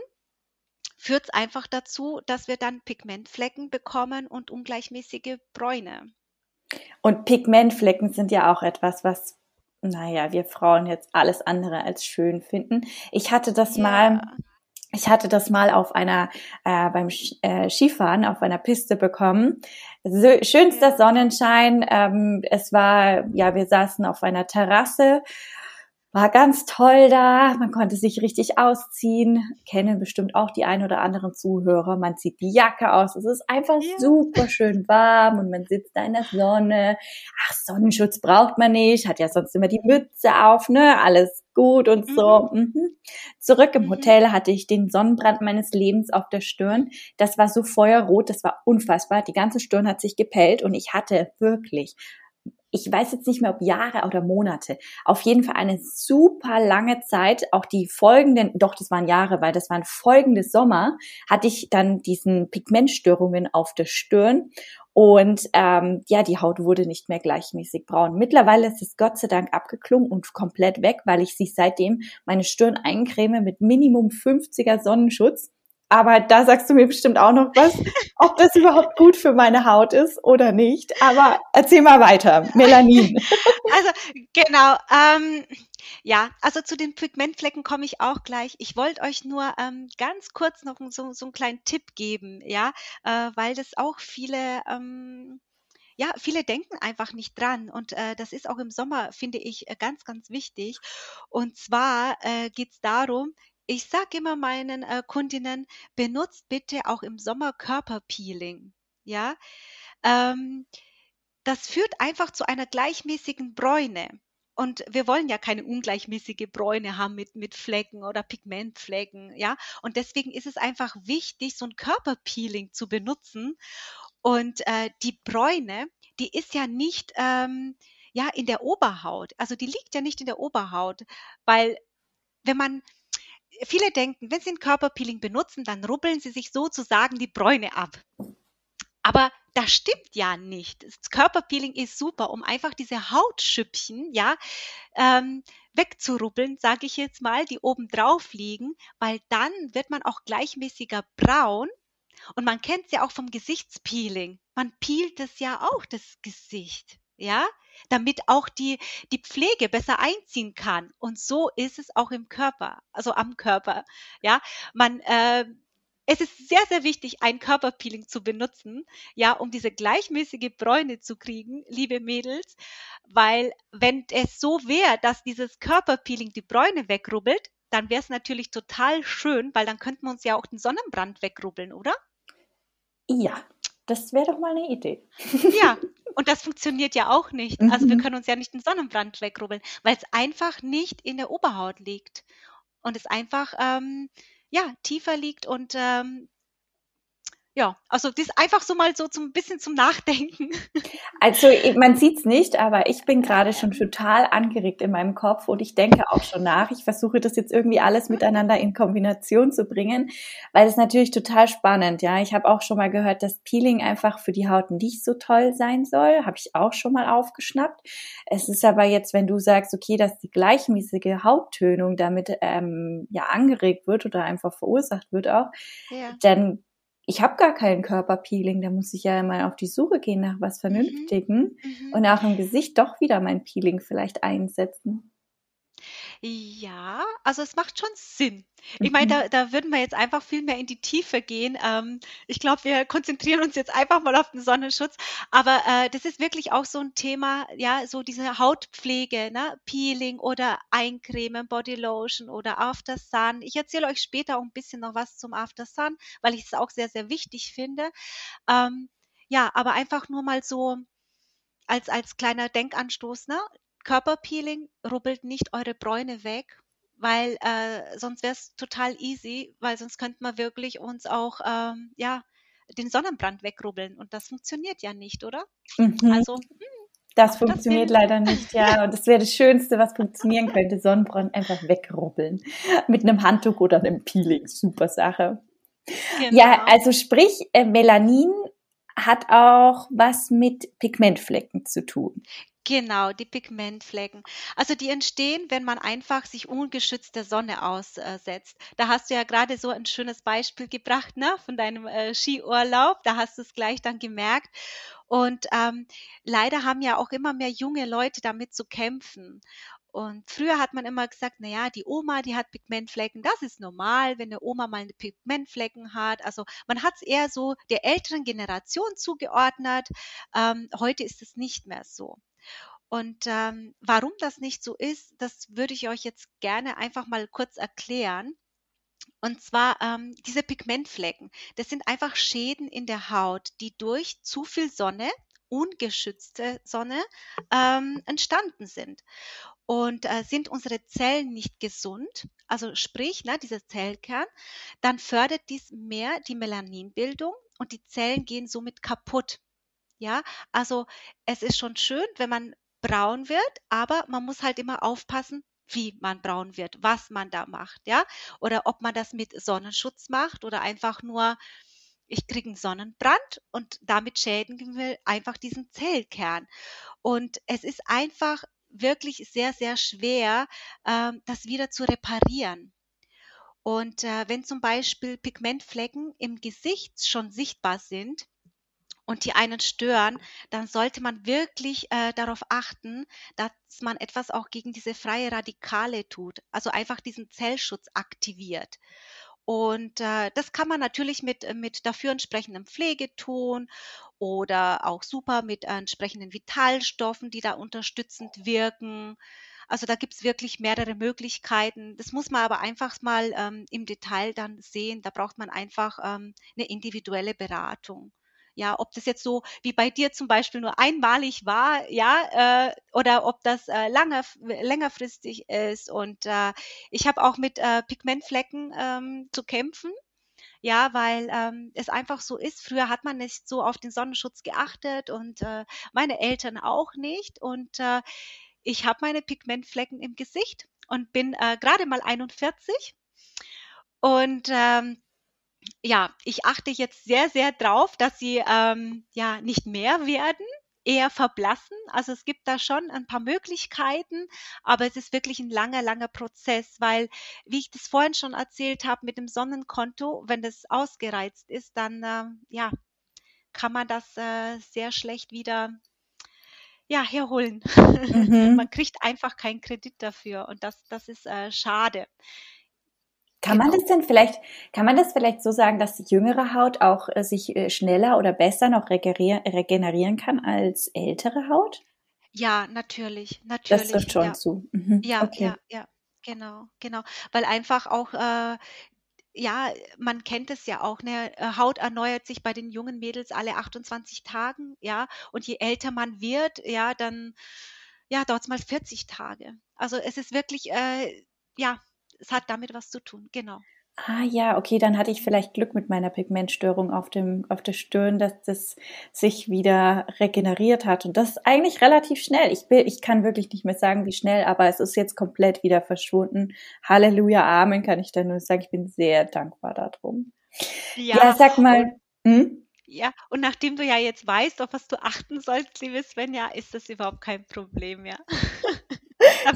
B: führt es einfach dazu, dass wir dann Pigmentflecken bekommen und ungleichmäßige Bräune.
A: Und Pigmentflecken sind ja auch etwas, was, naja, wir Frauen jetzt alles andere als schön finden. Ich hatte das ja. mal, ich hatte das mal auf einer, äh, beim äh, Skifahren auf einer Piste bekommen. So, schönster. Sonnenschein. Ähm, es war, ja, wir saßen auf einer Terrasse war ganz toll da. Man konnte sich richtig ausziehen. Kennen bestimmt auch die ein oder anderen Zuhörer. Man zieht die Jacke aus. Es ist einfach ja. super schön warm und man sitzt da in der Sonne. Ach, Sonnenschutz braucht man nicht. Hat ja sonst immer die Mütze auf, ne? Alles gut und so. Mhm. Mhm. Zurück im mhm. Hotel hatte ich den Sonnenbrand meines Lebens auf der Stirn. Das war so feuerrot. Das war unfassbar. Die ganze Stirn hat sich gepellt und ich hatte wirklich ich weiß jetzt nicht mehr, ob Jahre oder Monate, auf jeden Fall eine super lange Zeit, auch die folgenden, doch, das waren Jahre, weil das waren folgende Sommer, hatte ich dann diesen Pigmentstörungen auf der Stirn und ähm, ja, die Haut wurde nicht mehr gleichmäßig braun. Mittlerweile ist es Gott sei Dank abgeklungen und komplett weg, weil ich sie seitdem meine Stirn eincreme mit Minimum 50er Sonnenschutz. Aber da sagst du mir bestimmt auch noch was, ob das überhaupt gut für meine Haut ist oder nicht. Aber erzähl mal weiter. Melanin.
B: Also genau. Ähm, ja, also zu den Pigmentflecken komme ich auch gleich. Ich wollte euch nur ähm, ganz kurz noch so, so einen kleinen Tipp geben, ja, äh, weil das auch viele ähm, ja, viele denken einfach nicht dran. Und äh, das ist auch im Sommer, finde ich, äh, ganz, ganz wichtig. Und zwar äh, geht es darum, ich sage immer meinen äh, Kundinnen, benutzt bitte auch im Sommer Körperpeeling. Ja, ähm, das führt einfach zu einer gleichmäßigen Bräune. Und wir wollen ja keine ungleichmäßige Bräune haben mit, mit Flecken oder Pigmentflecken, ja. Und deswegen ist es einfach wichtig, so ein Körperpeeling zu benutzen. Und äh, die Bräune, die ist ja nicht ähm, ja in der Oberhaut. Also die liegt ja nicht in der Oberhaut, weil wenn man viele denken, wenn sie ein Körperpeeling benutzen, dann rubbeln sie sich sozusagen die Bräune ab. Aber das stimmt ja nicht. Das Körperpeeling ist super, um einfach diese Hautschüppchen, ja, ähm, wegzurubbeln, sage ich jetzt mal, die oben drauf liegen, weil dann wird man auch gleichmäßiger braun. Und man kennt es ja auch vom Gesichtspeeling. Man peelt es ja auch, das Gesicht ja, damit auch die, die Pflege besser einziehen kann. Und so ist es auch im Körper, also am Körper, ja. Man, äh, es ist sehr, sehr wichtig, ein Körperpeeling zu benutzen, ja, um diese gleichmäßige Bräune zu kriegen, liebe Mädels, weil wenn es so wäre, dass dieses Körperpeeling die Bräune wegrubbelt, dann wäre es natürlich total schön, weil dann könnten wir uns ja auch den Sonnenbrand wegrubbeln, oder?
A: Ja, das wäre doch mal eine Idee.
B: Ja, und das funktioniert ja auch nicht. Mhm. Also wir mhm. können uns ja nicht den Sonnenbrand wegrubbeln, weil es einfach nicht in der Oberhaut liegt. Und es einfach ähm, ja, tiefer liegt und ähm, ja, also das ist einfach so mal so zum bisschen zum Nachdenken.
A: Also man sieht's nicht, aber ich bin gerade schon total angeregt in meinem Kopf und ich denke auch schon nach. Ich versuche das jetzt irgendwie alles miteinander in Kombination zu bringen, weil es natürlich total spannend, ja. Ich habe auch schon mal gehört, dass Peeling einfach für die Haut nicht so toll sein soll, habe ich auch schon mal aufgeschnappt. Es ist aber jetzt, wenn du sagst, okay, dass die gleichmäßige Hauttönung damit ähm, ja angeregt wird oder einfach verursacht wird auch, ja. dann ich habe gar kein Körperpeeling, da muss ich ja mal auf die Suche gehen nach was mhm. Vernünftigen mhm. und auch im Gesicht doch wieder mein Peeling vielleicht einsetzen.
B: Ja, also es macht schon Sinn. Ich meine, mhm. da, da würden wir jetzt einfach viel mehr in die Tiefe gehen. Ähm, ich glaube, wir konzentrieren uns jetzt einfach mal auf den Sonnenschutz. Aber äh, das ist wirklich auch so ein Thema, ja, so diese Hautpflege, ne? Peeling oder Eincremen, Bodylotion oder After Sun. Ich erzähle euch später auch ein bisschen noch was zum After Sun, weil ich es auch sehr, sehr wichtig finde. Ähm, ja, aber einfach nur mal so als, als kleiner Denkanstoß, ne? Körperpeeling rubbelt nicht eure Bräune weg, weil äh, sonst wäre es total easy, weil sonst könnte man wirklich uns auch ähm, ja den Sonnenbrand wegrubbeln und das funktioniert ja nicht, oder?
A: Mhm. Also hm, das funktioniert das leider nicht, ja. Und das wäre das Schönste, was funktionieren könnte. Sonnenbrand einfach wegrubbeln. Mit einem Handtuch oder einem Peeling. Super Sache. Genau. Ja, also sprich, äh, Melanin hat auch was mit Pigmentflecken zu tun.
B: Genau, die Pigmentflecken. Also die entstehen, wenn man einfach sich ungeschützt der Sonne aussetzt. Da hast du ja gerade so ein schönes Beispiel gebracht, ne, von deinem äh, Skiurlaub. Da hast du es gleich dann gemerkt. Und ähm, leider haben ja auch immer mehr junge Leute damit zu kämpfen. Und früher hat man immer gesagt, na ja, die Oma, die hat Pigmentflecken. Das ist normal, wenn eine Oma mal eine Pigmentflecken hat. Also man hat es eher so der älteren Generation zugeordnet. Ähm, heute ist es nicht mehr so. Und ähm, warum das nicht so ist, das würde ich euch jetzt gerne einfach mal kurz erklären. Und zwar ähm, diese Pigmentflecken, das sind einfach Schäden in der Haut, die durch zu viel Sonne, ungeschützte Sonne, ähm, entstanden sind. Und äh, sind unsere Zellen nicht gesund, also sprich, ne, dieser Zellkern, dann fördert dies mehr die Melaninbildung und die Zellen gehen somit kaputt. Ja, also es ist schon schön, wenn man braun wird, aber man muss halt immer aufpassen, wie man braun wird, was man da macht, ja? Oder ob man das mit Sonnenschutz macht oder einfach nur, ich kriege einen Sonnenbrand und damit schädigen wir einfach diesen Zellkern. Und es ist einfach wirklich sehr, sehr schwer, ähm, das wieder zu reparieren. Und äh, wenn zum Beispiel Pigmentflecken im Gesicht schon sichtbar sind, und die einen stören, dann sollte man wirklich äh, darauf achten, dass man etwas auch gegen diese freie Radikale tut, also einfach diesen Zellschutz aktiviert. Und äh, das kann man natürlich mit, mit dafür entsprechendem Pflegeton oder auch super mit äh, entsprechenden Vitalstoffen, die da unterstützend wirken. Also da gibt's wirklich mehrere Möglichkeiten. Das muss man aber einfach mal ähm, im Detail dann sehen. Da braucht man einfach ähm, eine individuelle Beratung ja, ob das jetzt so wie bei dir zum Beispiel nur einmalig war, ja, äh, oder ob das äh, lange, längerfristig ist. Und äh, ich habe auch mit äh, Pigmentflecken ähm, zu kämpfen. Ja, weil ähm, es einfach so ist. Früher hat man nicht so auf den Sonnenschutz geachtet und äh, meine Eltern auch nicht. Und äh, ich habe meine Pigmentflecken im Gesicht und bin äh, gerade mal 41. Und ähm, ja, ich achte jetzt sehr, sehr drauf, dass sie ähm, ja nicht mehr werden, eher verblassen. Also es gibt da schon ein paar Möglichkeiten, aber es ist wirklich ein langer, langer Prozess, weil, wie ich das vorhin schon erzählt habe, mit dem Sonnenkonto, wenn das ausgereizt ist, dann äh, ja, kann man das äh, sehr schlecht wieder ja, herholen. Mhm. Man kriegt einfach keinen Kredit dafür und das, das ist äh, schade.
A: Kann man genau. das denn vielleicht, kann man das vielleicht so sagen, dass die jüngere Haut auch äh, sich äh, schneller oder besser noch regenerieren kann als ältere Haut?
B: Ja, natürlich, natürlich.
A: Das trifft schon
B: ja.
A: zu.
B: Mhm. Ja, okay. ja, ja, genau, genau. Weil einfach auch, äh, ja, man kennt es ja auch, ne? Äh, Haut erneuert sich bei den jungen Mädels alle 28 Tagen, ja. Und je älter man wird, ja, dann, ja, dauert es mal 40 Tage. Also es ist wirklich, äh, ja, es hat damit was zu tun, genau.
A: Ah ja, okay, dann hatte ich vielleicht Glück mit meiner Pigmentstörung auf dem auf der Stirn, dass das sich wieder regeneriert hat und das ist eigentlich relativ schnell. Ich will, ich kann wirklich nicht mehr sagen, wie schnell, aber es ist jetzt komplett wieder verschwunden. Halleluja, Amen, kann ich da nur sagen. Ich bin sehr dankbar darum.
B: Ja, ja sag mal. Hm? Ja, und nachdem du ja jetzt weißt, auf was du achten sollst, liebe Svenja, ist das überhaupt kein Problem mehr.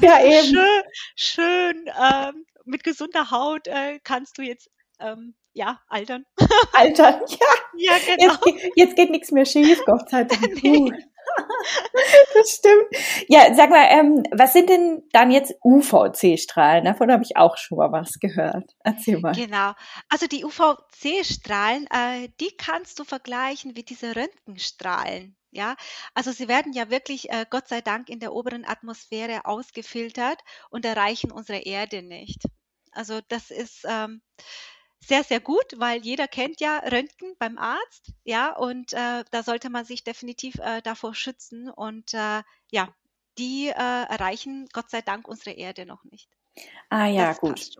B: ja, eben. Schön, schön ähm, mit gesunder Haut äh, kannst du jetzt ähm, ja, altern.
A: Altern, ja. Ja, genau. Jetzt, jetzt geht nichts mehr schief, Gott sei Dank. nee. das stimmt. Ja, sag mal, ähm, was sind denn dann jetzt UVC-Strahlen? Davon habe ich auch schon mal was gehört. Erzähl mal.
B: Genau. Also die UVC-Strahlen, äh, die kannst du vergleichen wie diese Röntgenstrahlen. Ja, also sie werden ja wirklich, äh, Gott sei Dank, in der oberen Atmosphäre ausgefiltert und erreichen unsere Erde nicht. Also das ist ähm, sehr, sehr gut, weil jeder kennt ja Röntgen beim Arzt, ja, und äh, da sollte man sich definitiv äh, davor schützen. Und äh, ja, die äh, erreichen Gott sei Dank unsere Erde noch nicht.
A: Ah ja, das gut.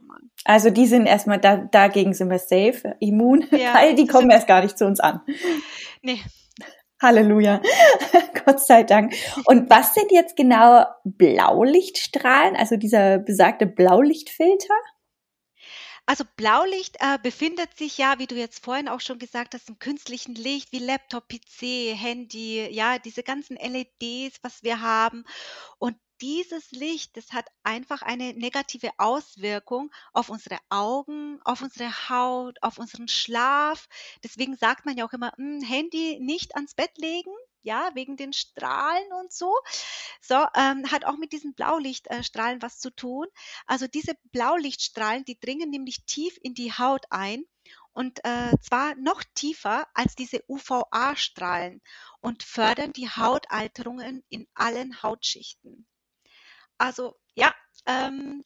A: Also die sind erstmal, da, dagegen sind wir safe, immun, ja, weil die kommen erst gar nicht zu uns an. Nee. Halleluja. Gott sei Dank. Und was sind jetzt genau Blaulichtstrahlen, also dieser besagte Blaulichtfilter?
B: Also Blaulicht äh, befindet sich ja, wie du jetzt vorhin auch schon gesagt hast, im künstlichen Licht wie Laptop, PC, Handy, ja, diese ganzen LEDs, was wir haben. Und dieses Licht, das hat einfach eine negative Auswirkung auf unsere Augen, auf unsere Haut, auf unseren Schlaf. Deswegen sagt man ja auch immer, hm, Handy nicht ans Bett legen, ja, wegen den Strahlen und so. So, ähm, hat auch mit diesen Blaulichtstrahlen äh, was zu tun. Also diese Blaulichtstrahlen, die dringen nämlich tief in die Haut ein und äh, zwar noch tiefer als diese UVA-Strahlen und fördern die Hautalterungen in allen Hautschichten. Also ja, ähm,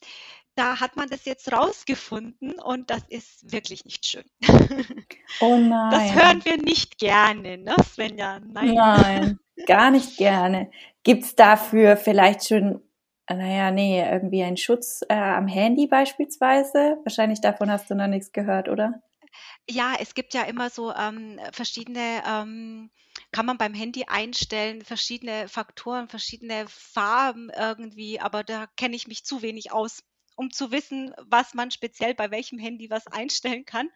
B: da hat man das jetzt rausgefunden und das ist wirklich nicht schön. Oh nein. Das hören wir nicht gerne, ne, Svenja?
A: Nein. Nein, gar nicht gerne. Gibt es dafür vielleicht schon, naja, nee, irgendwie einen Schutz äh, am Handy beispielsweise? Wahrscheinlich davon hast du noch nichts gehört, oder?
B: Ja, es gibt ja immer so ähm, verschiedene, ähm, kann man beim Handy einstellen, verschiedene Faktoren, verschiedene Farben irgendwie, aber da kenne ich mich zu wenig aus um zu wissen, was man speziell bei welchem Handy was einstellen kann.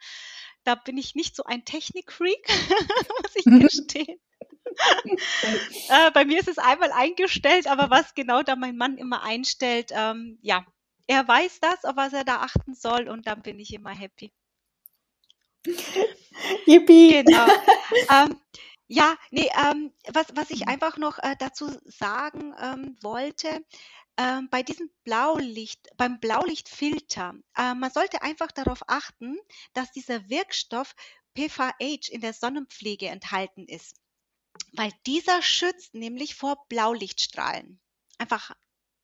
B: Da bin ich nicht so ein Technik-Freak, muss ich gestehen. äh, bei mir ist es einmal eingestellt, aber was genau da mein Mann immer einstellt, ähm, ja, er weiß das, auf was er da achten soll und dann bin ich immer happy. Yippie! Genau. Ähm, ja, nee, ähm, was, was ich einfach noch äh, dazu sagen ähm, wollte, ähm, bei diesem Blaulicht, beim Blaulichtfilter, äh, man sollte einfach darauf achten, dass dieser Wirkstoff PVH in der Sonnenpflege enthalten ist, weil dieser schützt nämlich vor Blaulichtstrahlen. Einfach,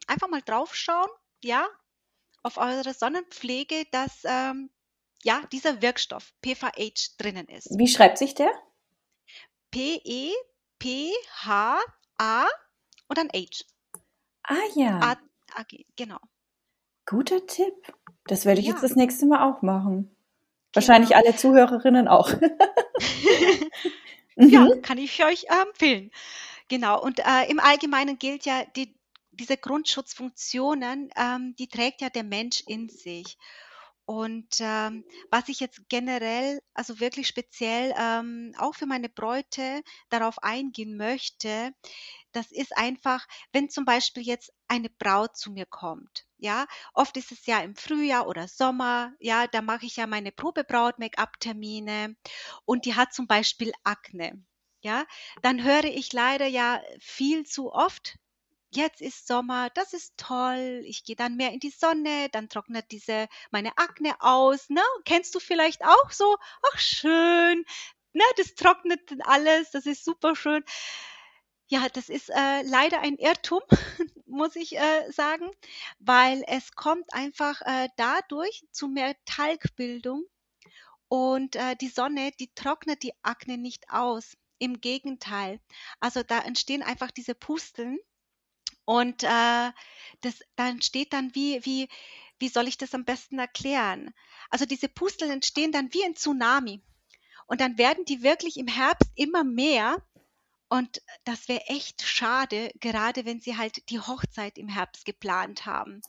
B: einfach mal draufschauen, ja, auf eure Sonnenpflege, dass ähm, ja dieser Wirkstoff PVH drinnen ist.
A: Wie schreibt sich der?
B: P-E-P-H-A und dann H.
A: Ah ja. A
B: AG, genau.
A: Guter Tipp. Das werde ich ja. jetzt das nächste Mal auch machen. Wahrscheinlich genau. alle Zuhörerinnen auch.
B: ja, mhm. kann ich euch äh, empfehlen. Genau. Und äh, im Allgemeinen gilt ja, die, diese Grundschutzfunktionen, ähm, die trägt ja der Mensch in sich. Und ähm, was ich jetzt generell, also wirklich speziell ähm, auch für meine Bräute darauf eingehen möchte, das ist einfach, wenn zum Beispiel jetzt eine Braut zu mir kommt. Ja, oft ist es ja im Frühjahr oder Sommer, ja, da mache ich ja meine Probebraut-Make-up-Termine und die hat zum Beispiel Akne. Ja, dann höre ich leider ja viel zu oft, jetzt ist Sommer, das ist toll, ich gehe dann mehr in die Sonne, dann trocknet diese meine Akne aus, ne? Kennst du vielleicht auch so? Ach schön, ne, das trocknet alles, das ist super schön. Ja, das ist äh, leider ein Irrtum, muss ich äh, sagen, weil es kommt einfach äh, dadurch zu mehr Talgbildung und äh, die Sonne, die trocknet die Akne nicht aus. Im Gegenteil. Also da entstehen einfach diese Pusteln und äh, das, da entsteht dann wie, wie, wie soll ich das am besten erklären? Also diese Pusteln entstehen dann wie ein Tsunami. Und dann werden die wirklich im Herbst immer mehr. Und das wäre echt schade, gerade wenn sie halt die Hochzeit im Herbst geplant haben.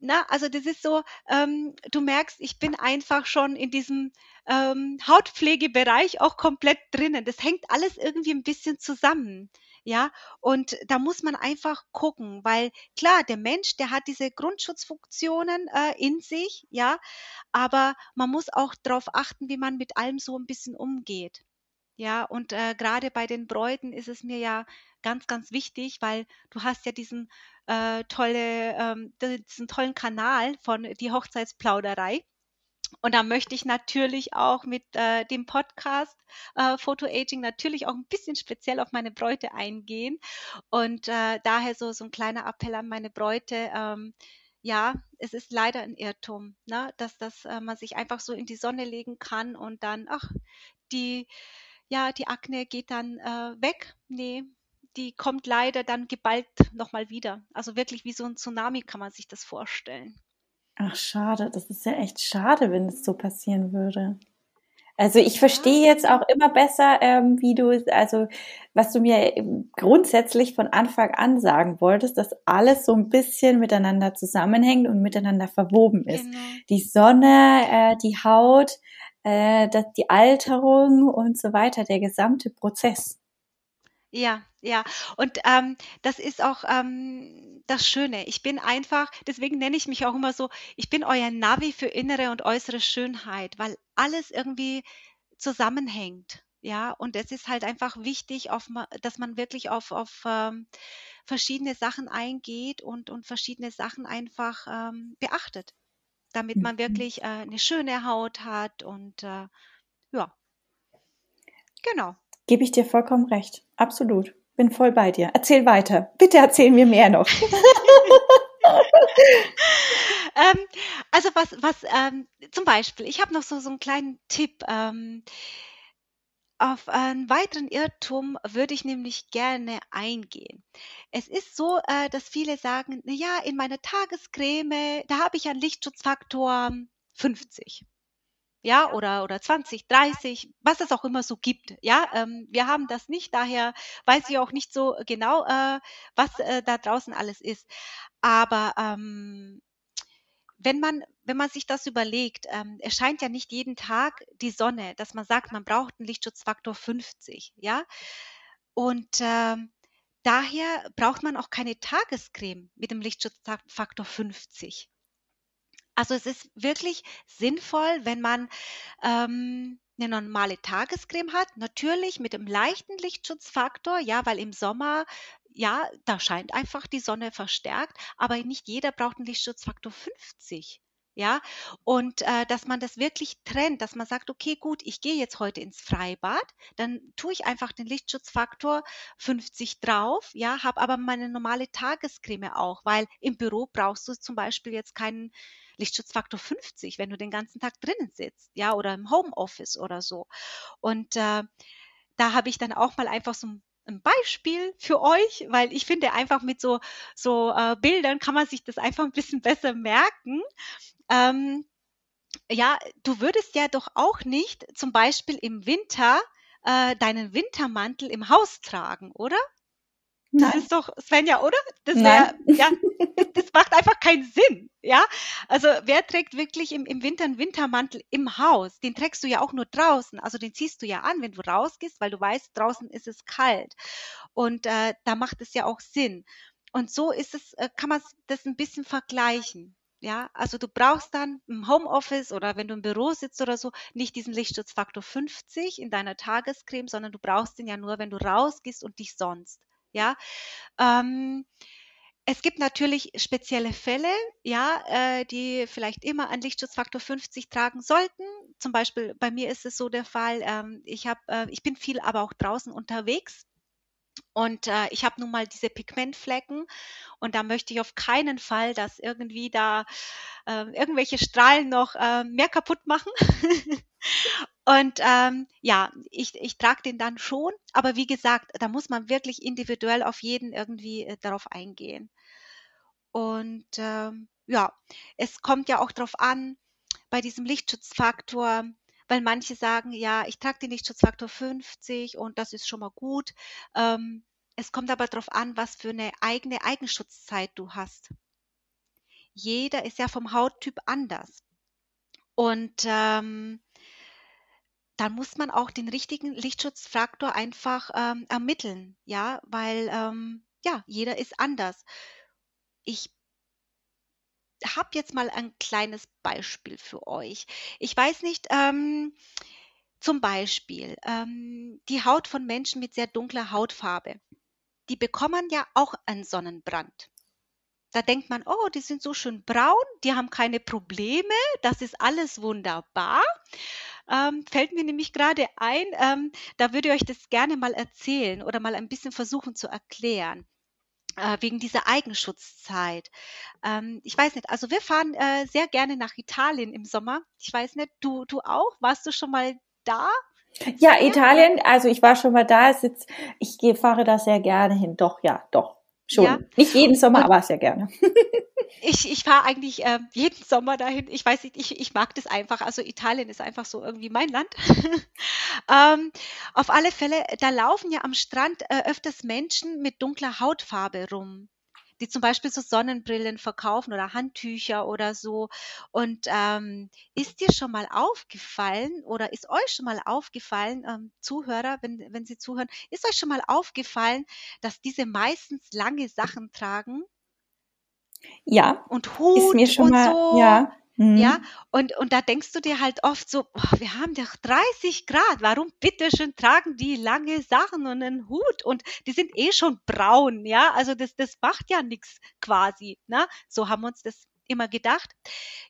B: Na, also das ist so, ähm, du merkst, ich bin einfach schon in diesem ähm, Hautpflegebereich auch komplett drinnen. Das hängt alles irgendwie ein bisschen zusammen. Ja, und da muss man einfach gucken, weil klar, der Mensch, der hat diese Grundschutzfunktionen äh, in sich, ja, aber man muss auch darauf achten, wie man mit allem so ein bisschen umgeht. Ja, und äh, gerade bei den Bräuten ist es mir ja ganz, ganz wichtig, weil du hast ja diesen äh, tolle, ähm, diesen tollen Kanal von die Hochzeitsplauderei. Und da möchte ich natürlich auch mit äh, dem Podcast äh, Photo Aging natürlich auch ein bisschen speziell auf meine Bräute eingehen. Und äh, daher so, so ein kleiner Appell an meine Bräute. Ähm, ja, es ist leider ein Irrtum, ne? dass, dass äh, man sich einfach so in die Sonne legen kann und dann, ach, die, ja, die Akne geht dann äh, weg. Nee, die kommt leider dann geballt nochmal wieder. Also wirklich wie so ein Tsunami kann man sich das vorstellen.
A: Ach, schade. Das ist ja echt schade, wenn es so passieren würde. Also ich verstehe jetzt auch immer besser, ähm, wie du, also was du mir grundsätzlich von Anfang an sagen wolltest, dass alles so ein bisschen miteinander zusammenhängt und miteinander verwoben ist. Genau. Die Sonne, äh, die Haut, äh, das, die Alterung und so weiter, der gesamte Prozess.
B: Ja, ja. Und ähm, das ist auch ähm, das Schöne. Ich bin einfach, deswegen nenne ich mich auch immer so, ich bin euer Navi für innere und äußere Schönheit, weil alles irgendwie zusammenhängt. Ja, und es ist halt einfach wichtig, auf, dass man wirklich auf, auf ähm, verschiedene Sachen eingeht und, und verschiedene Sachen einfach ähm, beachtet, damit man mhm. wirklich äh, eine schöne Haut hat und äh, ja, genau.
A: Gebe ich dir vollkommen recht. Absolut. Bin voll bei dir. Erzähl weiter. Bitte erzähl mir mehr noch.
B: ähm, also was, was ähm, zum Beispiel, ich habe noch so, so einen kleinen Tipp. Ähm, auf einen weiteren Irrtum würde ich nämlich gerne eingehen. Es ist so, äh, dass viele sagen, na ja, in meiner Tagescreme, da habe ich einen Lichtschutzfaktor 50 ja, oder, oder 20, 30, was es auch immer so gibt. Ja, ähm, wir haben das nicht, daher weiß ich auch nicht so genau, äh, was äh, da draußen alles ist. Aber ähm, wenn man, wenn man sich das überlegt, ähm, es scheint ja nicht jeden Tag die Sonne, dass man sagt, man braucht einen Lichtschutzfaktor 50, ja. Und ähm, daher braucht man auch keine Tagescreme mit dem Lichtschutzfaktor 50. Also es ist wirklich sinnvoll, wenn man ähm, eine normale Tagescreme hat, natürlich mit einem leichten Lichtschutzfaktor, ja, weil im Sommer, ja, da scheint einfach die Sonne verstärkt, aber nicht jeder braucht einen Lichtschutzfaktor 50. Ja, und äh, dass man das wirklich trennt, dass man sagt, okay, gut, ich gehe jetzt heute ins Freibad, dann tue ich einfach den Lichtschutzfaktor 50 drauf, ja, habe aber meine normale Tagescreme auch, weil im Büro brauchst du zum Beispiel jetzt keinen Lichtschutzfaktor 50, wenn du den ganzen Tag drinnen sitzt, ja, oder im Homeoffice oder so. Und äh, da habe ich dann auch mal einfach so ein Beispiel für euch, weil ich finde einfach mit so, so äh, Bildern kann man sich das einfach ein bisschen besser merken. Ähm, ja, du würdest ja doch auch nicht zum Beispiel im Winter äh, deinen Wintermantel im Haus tragen, oder? Das Nein. ist doch, Svenja, oder? Das wäre, ja, das macht einfach keinen Sinn, ja? Also, wer trägt wirklich im, im Winter einen Wintermantel im Haus? Den trägst du ja auch nur draußen. Also, den ziehst du ja an, wenn du rausgehst, weil du weißt, draußen ist es kalt. Und äh, da macht es ja auch Sinn. Und so ist es, äh, kann man das ein bisschen vergleichen. Ja, also du brauchst dann im Homeoffice oder wenn du im Büro sitzt oder so nicht diesen Lichtschutzfaktor 50 in deiner Tagescreme, sondern du brauchst den ja nur, wenn du rausgehst und dich sonst. Ja, ähm, es gibt natürlich spezielle Fälle, ja, äh, die vielleicht immer einen Lichtschutzfaktor 50 tragen sollten. Zum Beispiel bei mir ist es so der Fall, ähm, ich, hab, äh, ich bin viel aber auch draußen unterwegs. Und äh, ich habe nun mal diese Pigmentflecken und da möchte ich auf keinen Fall, dass irgendwie da äh, irgendwelche Strahlen noch äh, mehr kaputt machen. Und ähm, ja, ich, ich trage den dann schon, aber wie gesagt, da muss man wirklich individuell auf jeden irgendwie äh, darauf eingehen. Und ähm, ja, es kommt ja auch darauf an, bei diesem Lichtschutzfaktor, weil manche sagen, ja, ich trage den Lichtschutzfaktor 50 und das ist schon mal gut. Ähm, es kommt aber darauf an, was für eine eigene Eigenschutzzeit du hast. Jeder ist ja vom Hauttyp anders. Und ähm, dann muss man auch den richtigen Lichtschutzfaktor einfach ähm, ermitteln, ja, weil ähm, ja, jeder ist anders. Ich habe jetzt mal ein kleines Beispiel für euch. Ich weiß nicht, ähm, zum Beispiel ähm, die Haut von Menschen mit sehr dunkler Hautfarbe, die bekommen ja auch einen Sonnenbrand. Da denkt man, oh, die sind so schön braun, die haben keine Probleme, das ist alles wunderbar. Ähm, fällt mir nämlich gerade ein, ähm, da würde ich euch das gerne mal erzählen oder mal ein bisschen versuchen zu erklären äh, wegen dieser Eigenschutzzeit. Ähm, ich weiß nicht, also wir fahren äh, sehr gerne nach Italien im Sommer. Ich weiß nicht, du, du auch? Warst du schon mal da?
A: Ja, Italien, also ich war schon mal da, jetzt, ich gehe, fahre da sehr gerne hin. Doch, ja, doch. Schon. Ja. Nicht jeden Sommer, Und aber sehr gerne.
B: ich ich fahre eigentlich äh, jeden Sommer dahin. Ich weiß nicht, ich, ich mag das einfach. Also Italien ist einfach so irgendwie mein Land. ähm, auf alle Fälle, da laufen ja am Strand äh, öfters Menschen mit dunkler Hautfarbe rum die zum Beispiel so Sonnenbrillen verkaufen oder Handtücher oder so. Und ähm, ist dir schon mal aufgefallen oder ist euch schon mal aufgefallen, ähm, Zuhörer, wenn, wenn Sie zuhören, ist euch schon mal aufgefallen, dass diese meistens lange Sachen tragen?
A: Ja.
B: Und Hut
A: ist mir schon
B: und
A: mal,
B: so.
A: ja.
B: Mhm. Ja, und, und da denkst du dir halt oft so, oh, wir haben doch 30 Grad, warum bitteschön tragen die lange Sachen und einen Hut und die sind eh schon braun, ja, also das, das macht ja nichts quasi, ne? So haben wir uns das immer gedacht.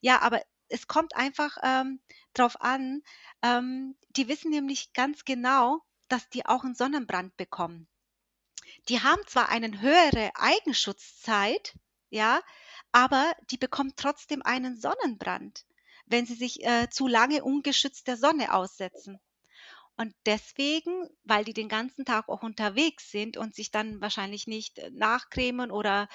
B: Ja, aber es kommt einfach ähm, drauf an, ähm, die wissen nämlich ganz genau, dass die auch einen Sonnenbrand bekommen. Die haben zwar eine höhere Eigenschutzzeit, ja, aber die bekommt trotzdem einen Sonnenbrand, wenn sie sich äh, zu lange ungeschützt der Sonne aussetzen. Und deswegen, weil die den ganzen Tag auch unterwegs sind und sich dann wahrscheinlich nicht äh, nachcremen oder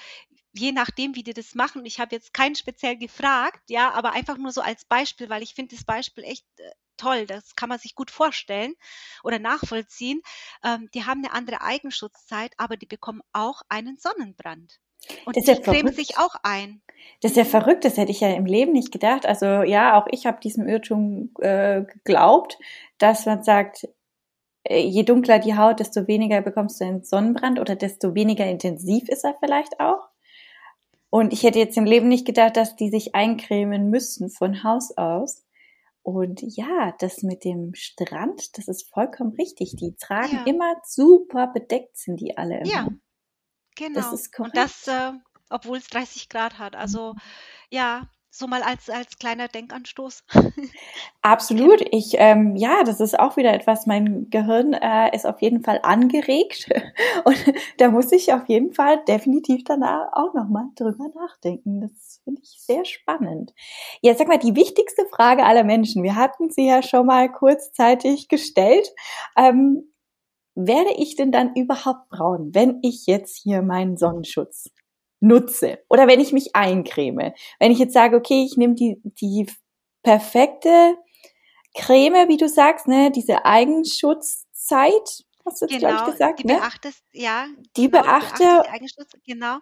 B: je nachdem, wie die das machen. Ich habe jetzt keinen speziell gefragt, ja, aber einfach nur so als Beispiel, weil ich finde das Beispiel echt äh, toll. Das kann man sich gut vorstellen oder nachvollziehen. Ähm, die haben eine andere Eigenschutzzeit, aber die bekommen auch einen Sonnenbrand. Und das die ja cremen sich auch ein.
A: Das ist ja verrückt, das hätte ich ja im Leben nicht gedacht. Also ja, auch ich habe diesem Irrtum äh, geglaubt, dass man sagt, äh, je dunkler die Haut, desto weniger bekommst du einen Sonnenbrand oder desto weniger intensiv ist er vielleicht auch. Und ich hätte jetzt im Leben nicht gedacht, dass die sich eincremen müssen von Haus aus. Und ja, das mit dem Strand, das ist vollkommen richtig. Die tragen ja. immer super bedeckt, sind die alle immer.
B: Ja, Genau. Das. Und das, äh, obwohl es 30 Grad hat. Also ja, so mal als, als kleiner Denkanstoß.
A: Absolut. Ich, ähm, ja, das ist auch wieder etwas, mein Gehirn äh, ist auf jeden Fall angeregt. Und da muss ich auf jeden Fall definitiv danach auch nochmal drüber nachdenken. Das finde ich sehr spannend. Ja, sag mal, die wichtigste Frage aller Menschen. Wir hatten sie ja schon mal kurzzeitig gestellt. Ähm, werde ich denn dann überhaupt braun, wenn ich jetzt hier meinen Sonnenschutz nutze oder wenn ich mich eincreme? Wenn ich jetzt sage, okay, ich nehme die, die perfekte Creme, wie du sagst, ne, diese Eigenschutzzeit, hast du jetzt, genau, glaube ich, gesagt,
B: die
A: ne?
B: beachtest, ja.
A: Die genau, beachte,
B: beachte genau.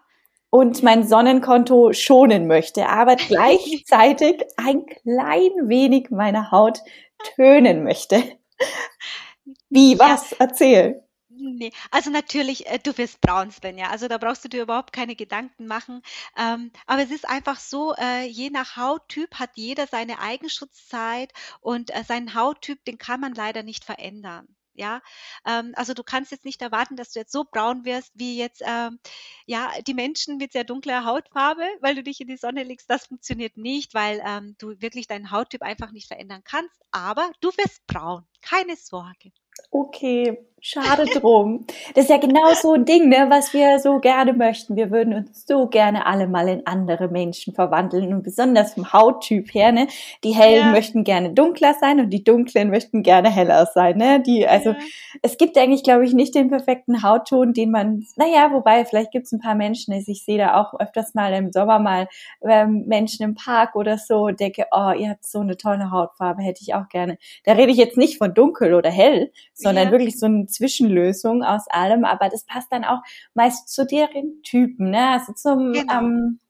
A: Und mein Sonnenkonto schonen möchte, aber gleichzeitig ein klein wenig meine Haut tönen möchte. Wie, was? Ja. Erzähl.
B: Nee, also natürlich, äh, du wirst braun, Svenja. Also da brauchst du dir überhaupt keine Gedanken machen. Ähm, aber es ist einfach so, äh, je nach Hauttyp hat jeder seine Eigenschutzzeit und äh, seinen Hauttyp, den kann man leider nicht verändern. Ja, ähm, also du kannst jetzt nicht erwarten, dass du jetzt so braun wirst wie jetzt ähm, ja die Menschen mit sehr dunkler Hautfarbe, weil du dich in die Sonne legst. Das funktioniert nicht, weil ähm, du wirklich deinen Hauttyp einfach nicht verändern kannst. Aber du wirst braun, keine Sorge.
A: Okay, Schade drum. Das ist ja genau so ein Ding, ne, was wir so gerne möchten. Wir würden uns so gerne alle mal in andere Menschen verwandeln und besonders vom Hauttyp her, ne. Die Hellen ja. möchten gerne dunkler sein und die Dunklen möchten gerne heller sein, ne. Die, also, ja. es gibt eigentlich, glaube ich, nicht den perfekten Hautton, den man, naja, wobei, vielleicht gibt es ein paar Menschen, also ich sehe da auch öfters mal im Sommer mal ähm, Menschen im Park oder so und denke, oh, ihr habt so eine tolle Hautfarbe, hätte ich auch gerne. Da rede ich jetzt nicht von dunkel oder hell, sondern ja. wirklich so ein Zwischenlösung aus allem, aber das passt dann auch meist zu deren Typen, ne? Also zum genau. ähm,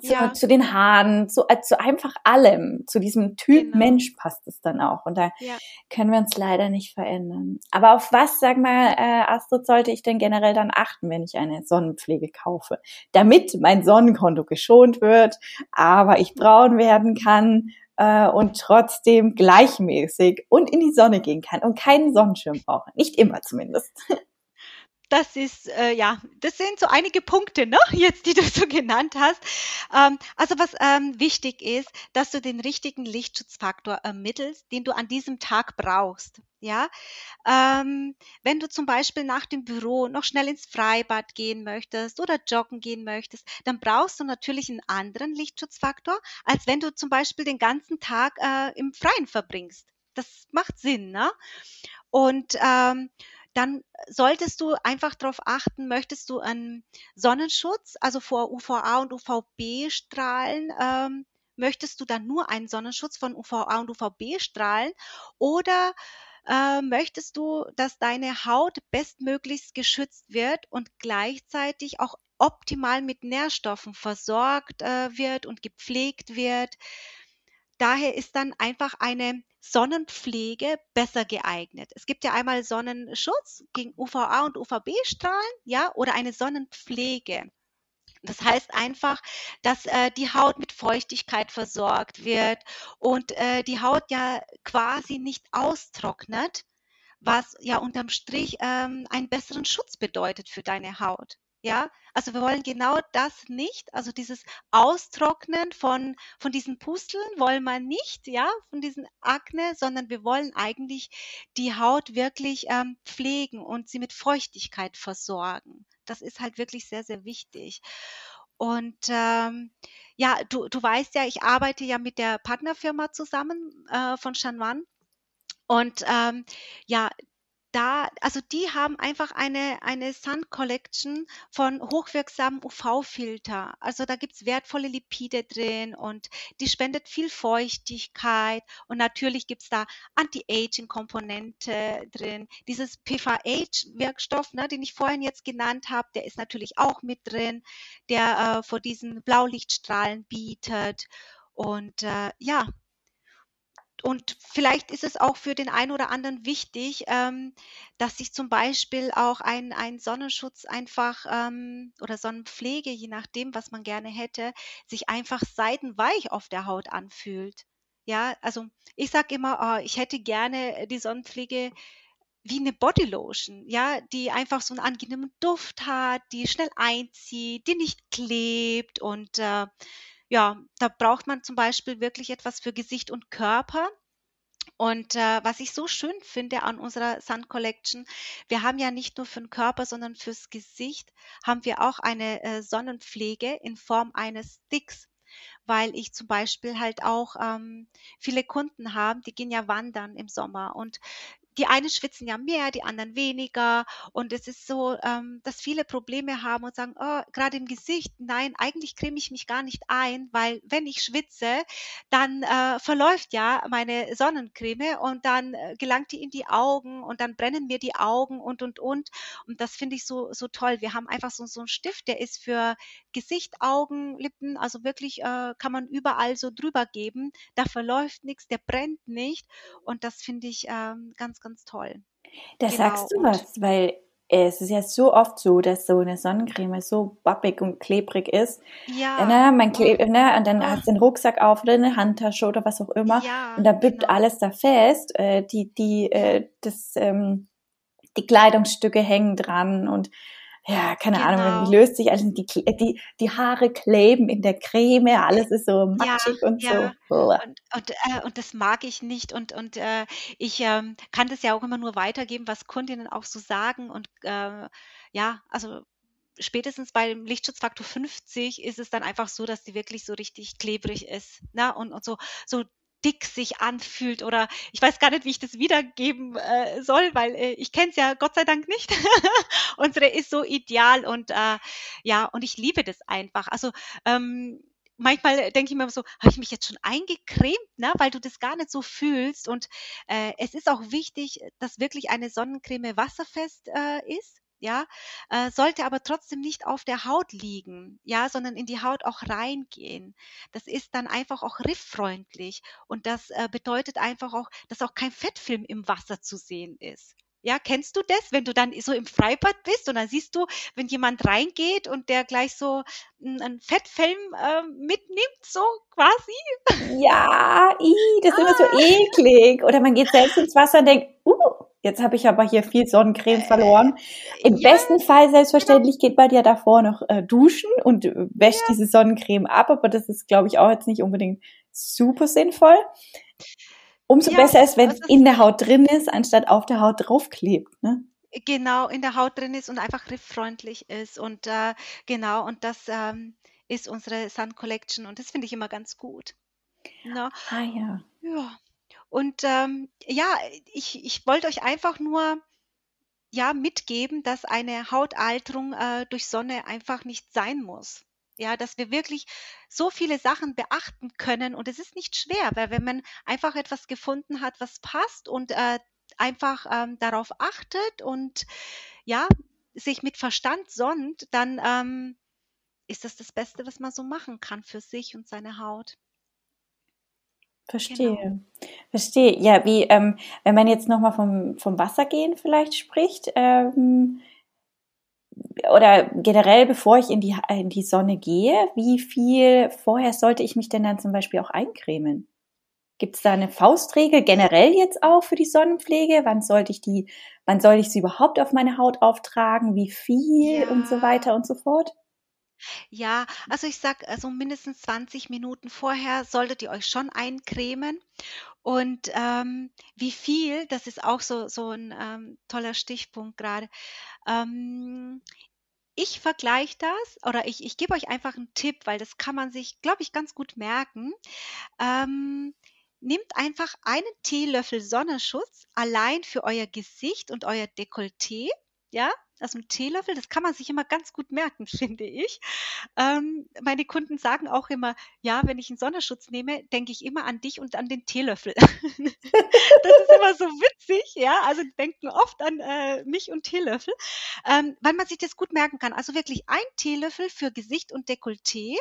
A: zu, ja. zu, den Haaren, zu, äh, zu einfach allem, zu diesem Typ genau. Mensch passt es dann auch. Und da ja. können wir uns leider nicht verändern. Aber auf was, sag mal, äh, Astrid, sollte ich denn generell dann achten, wenn ich eine Sonnenpflege kaufe? Damit mein Sonnenkonto geschont wird, aber ich braun werden kann äh, und trotzdem gleichmäßig und in die Sonne gehen kann und keinen Sonnenschirm brauche. Nicht immer zumindest.
B: Das ist, äh, ja, das sind so einige Punkte, ne, jetzt, die du so genannt hast. Ähm, also was ähm, wichtig ist, dass du den richtigen Lichtschutzfaktor ermittelst, den du an diesem Tag brauchst. Ja, ähm, wenn du zum Beispiel nach dem Büro noch schnell ins Freibad gehen möchtest oder joggen gehen möchtest, dann brauchst du natürlich einen anderen Lichtschutzfaktor, als wenn du zum Beispiel den ganzen Tag äh, im Freien verbringst. Das macht Sinn, ne? Und ähm, dann solltest du einfach darauf achten, möchtest du einen Sonnenschutz, also vor UVA und UVB-Strahlen, ähm, möchtest du dann nur einen Sonnenschutz von UVA und UVB-Strahlen oder äh, möchtest du, dass deine Haut bestmöglichst geschützt wird und gleichzeitig auch optimal mit Nährstoffen versorgt äh, wird und gepflegt wird. Daher ist dann einfach eine Sonnenpflege besser geeignet. Es gibt ja einmal Sonnenschutz gegen UVA und UVB-Strahlen, ja, oder eine Sonnenpflege. Das heißt einfach, dass äh, die Haut mit Feuchtigkeit versorgt wird und äh, die Haut ja quasi nicht austrocknet, was ja unterm Strich ähm, einen besseren Schutz bedeutet für deine Haut. Ja, also wir wollen genau das nicht, also dieses Austrocknen von, von diesen Pusteln wollen wir nicht, ja, von diesen Akne, sondern wir wollen eigentlich die Haut wirklich ähm, pflegen und sie mit Feuchtigkeit versorgen. Das ist halt wirklich sehr, sehr wichtig. Und ähm, ja, du, du weißt ja, ich arbeite ja mit der Partnerfirma zusammen äh, von Shanwan. Und ähm, ja, da, also die haben einfach eine, eine Sun Collection von hochwirksamen UV-Filter. Also da gibt's wertvolle Lipide drin und die spendet viel Feuchtigkeit und natürlich gibt's da Anti-Aging-Komponente drin. Dieses PVH-Wirkstoff, ne, den ich vorhin jetzt genannt habe, der ist natürlich auch mit drin, der äh, vor diesen Blaulichtstrahlen bietet. Und äh, ja, und vielleicht ist es auch für den einen oder anderen wichtig, ähm, dass sich zum Beispiel auch ein, ein Sonnenschutz einfach ähm, oder Sonnenpflege, je nachdem, was man gerne hätte, sich einfach seidenweich auf der Haut anfühlt. Ja, also ich sage immer, oh, ich hätte gerne die Sonnenpflege wie eine Bodylotion, ja, die einfach so einen angenehmen Duft hat, die schnell einzieht, die nicht klebt und äh, ja, da braucht man zum Beispiel wirklich etwas für Gesicht und Körper. Und äh, was ich so schön finde an unserer Sun Collection, wir haben ja nicht nur für den Körper, sondern fürs Gesicht haben wir auch eine äh, Sonnenpflege in Form eines Sticks weil ich zum Beispiel halt auch ähm, viele Kunden habe, die gehen ja wandern im Sommer und die einen schwitzen ja mehr, die anderen weniger. Und es ist so, ähm, dass viele Probleme haben und sagen, oh, gerade im Gesicht, nein, eigentlich creme ich mich gar nicht ein, weil wenn ich schwitze, dann äh, verläuft ja meine Sonnencreme und dann äh, gelangt die in die Augen und dann brennen mir die Augen und und und. Und das finde ich so, so toll. Wir haben einfach so, so einen Stift, der ist für Gesicht, Augen, Lippen, also wirklich äh, kann man überall so drüber geben. Da verläuft nichts, der brennt nicht. Und das finde ich ähm, ganz, ganz toll.
A: Da genau. sagst du was, weil es ist ja so oft so, dass so eine Sonnencreme so bappig und klebrig ist. Ja. Ne, man kleb, ne, und dann oh. hast du den Rucksack auf oder eine Handtasche oder was auch immer. Ja, und da bleibt genau. alles da fest. Äh, die, die, äh, das, ähm, die Kleidungsstücke hängen dran und ja, keine genau. Ahnung, wie löst sich alles, die, die, die Haare kleben in der Creme, alles ist so matschig ja, und ja.
B: so. Und, und, äh, und das mag ich nicht und, und äh, ich ähm, kann das ja auch immer nur weitergeben, was Kundinnen auch so sagen und äh, ja, also spätestens beim Lichtschutzfaktor 50 ist es dann einfach so, dass die wirklich so richtig klebrig ist. Ne? Und, und so, so dick sich anfühlt oder ich weiß gar nicht, wie ich das wiedergeben äh, soll, weil äh, ich kenne es ja Gott sei Dank nicht. Unsere ist so ideal und äh, ja, und ich liebe das einfach. Also ähm, manchmal denke ich mir so, habe ich mich jetzt schon eingecremt, ne? weil du das gar nicht so fühlst. Und äh, es ist auch wichtig, dass wirklich eine Sonnencreme wasserfest äh, ist ja, äh, sollte aber trotzdem nicht auf der Haut liegen, ja, sondern in die Haut auch reingehen. Das ist dann einfach auch rifffreundlich und das äh, bedeutet einfach auch, dass auch kein Fettfilm im Wasser zu sehen ist. Ja, kennst du das, wenn du dann so im Freibad bist und dann siehst du, wenn jemand reingeht und der gleich so einen Fettfilm äh, mitnimmt, so quasi?
A: Ja, ii, das ist ah. immer so ah. eklig. Oder man geht selbst ins Wasser und denkt, uh, Jetzt habe ich aber hier viel Sonnencreme verloren. Im ja, besten Fall selbstverständlich geht bei dir davor noch äh, duschen und äh, wäscht ja. diese Sonnencreme ab, aber das ist, glaube ich, auch jetzt nicht unbedingt super sinnvoll. Umso ja, besser ist, wenn es in der Haut drin ist, anstatt auf der Haut draufklebt. Ne?
B: Genau, in der Haut drin ist und einfach rifffreundlich ist. Und äh, genau, und das ähm, ist unsere Sun Collection und das finde ich immer ganz gut.
A: No? Ah ja.
B: Ja. Und ähm, ja, ich, ich wollte euch einfach nur ja mitgeben, dass eine Hautalterung äh, durch Sonne einfach nicht sein muss. Ja, dass wir wirklich so viele Sachen beachten können und es ist nicht schwer, weil wenn man einfach etwas gefunden hat, was passt und äh, einfach ähm, darauf achtet und ja, sich mit Verstand sonnt, dann ähm, ist das das Beste, was man so machen kann für sich und seine Haut.
A: Verstehe. Genau. Verstehe. Ja, wie, ähm, wenn man jetzt nochmal vom, vom Wassergehen vielleicht spricht, ähm, oder generell, bevor ich in die, in die Sonne gehe, wie viel vorher sollte ich mich denn dann zum Beispiel auch eincremen? Gibt es da eine Faustregel generell jetzt auch für die Sonnenpflege? Wann sollte ich die, wann soll ich sie überhaupt auf meine Haut auftragen? Wie viel ja. und so weiter und so fort?
B: Ja, also ich sag, also mindestens 20 Minuten vorher solltet ihr euch schon eincremen. Und ähm, wie viel, das ist auch so, so ein ähm, toller Stichpunkt gerade. Ähm, ich vergleiche das oder ich, ich gebe euch einfach einen Tipp, weil das kann man sich, glaube ich, ganz gut merken. Ähm, nehmt einfach einen Teelöffel Sonnenschutz allein für euer Gesicht und euer Dekolleté, ja, aus dem Teelöffel. Das kann man sich immer ganz gut merken, finde ich. Ähm, meine Kunden sagen auch immer, ja, wenn ich einen Sonnenschutz nehme, denke ich immer an dich und an den Teelöffel. das ist immer so witzig, ja. Also denken oft an äh, mich und Teelöffel, ähm, weil man sich das gut merken kann. Also wirklich ein Teelöffel für Gesicht und Dekolleté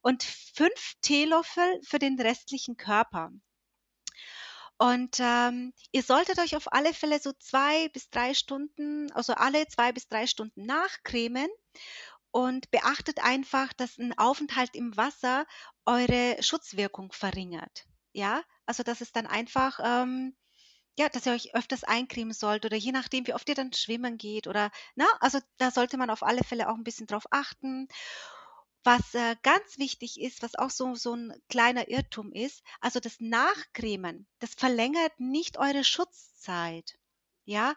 B: und fünf Teelöffel für den restlichen Körper. Und ähm, ihr solltet euch auf alle Fälle so zwei bis drei Stunden, also alle zwei bis drei Stunden nachcremen und beachtet einfach, dass ein Aufenthalt im Wasser eure Schutzwirkung verringert. Ja, also dass es dann einfach, ähm, ja, dass ihr euch öfters eincremen sollt oder je nachdem, wie oft ihr dann schwimmen geht oder, na, also da sollte man auf alle Fälle auch ein bisschen drauf achten. Was äh, ganz wichtig ist, was auch so, so ein kleiner Irrtum ist, also das Nachcremen, das verlängert nicht eure Schutzzeit. Ja,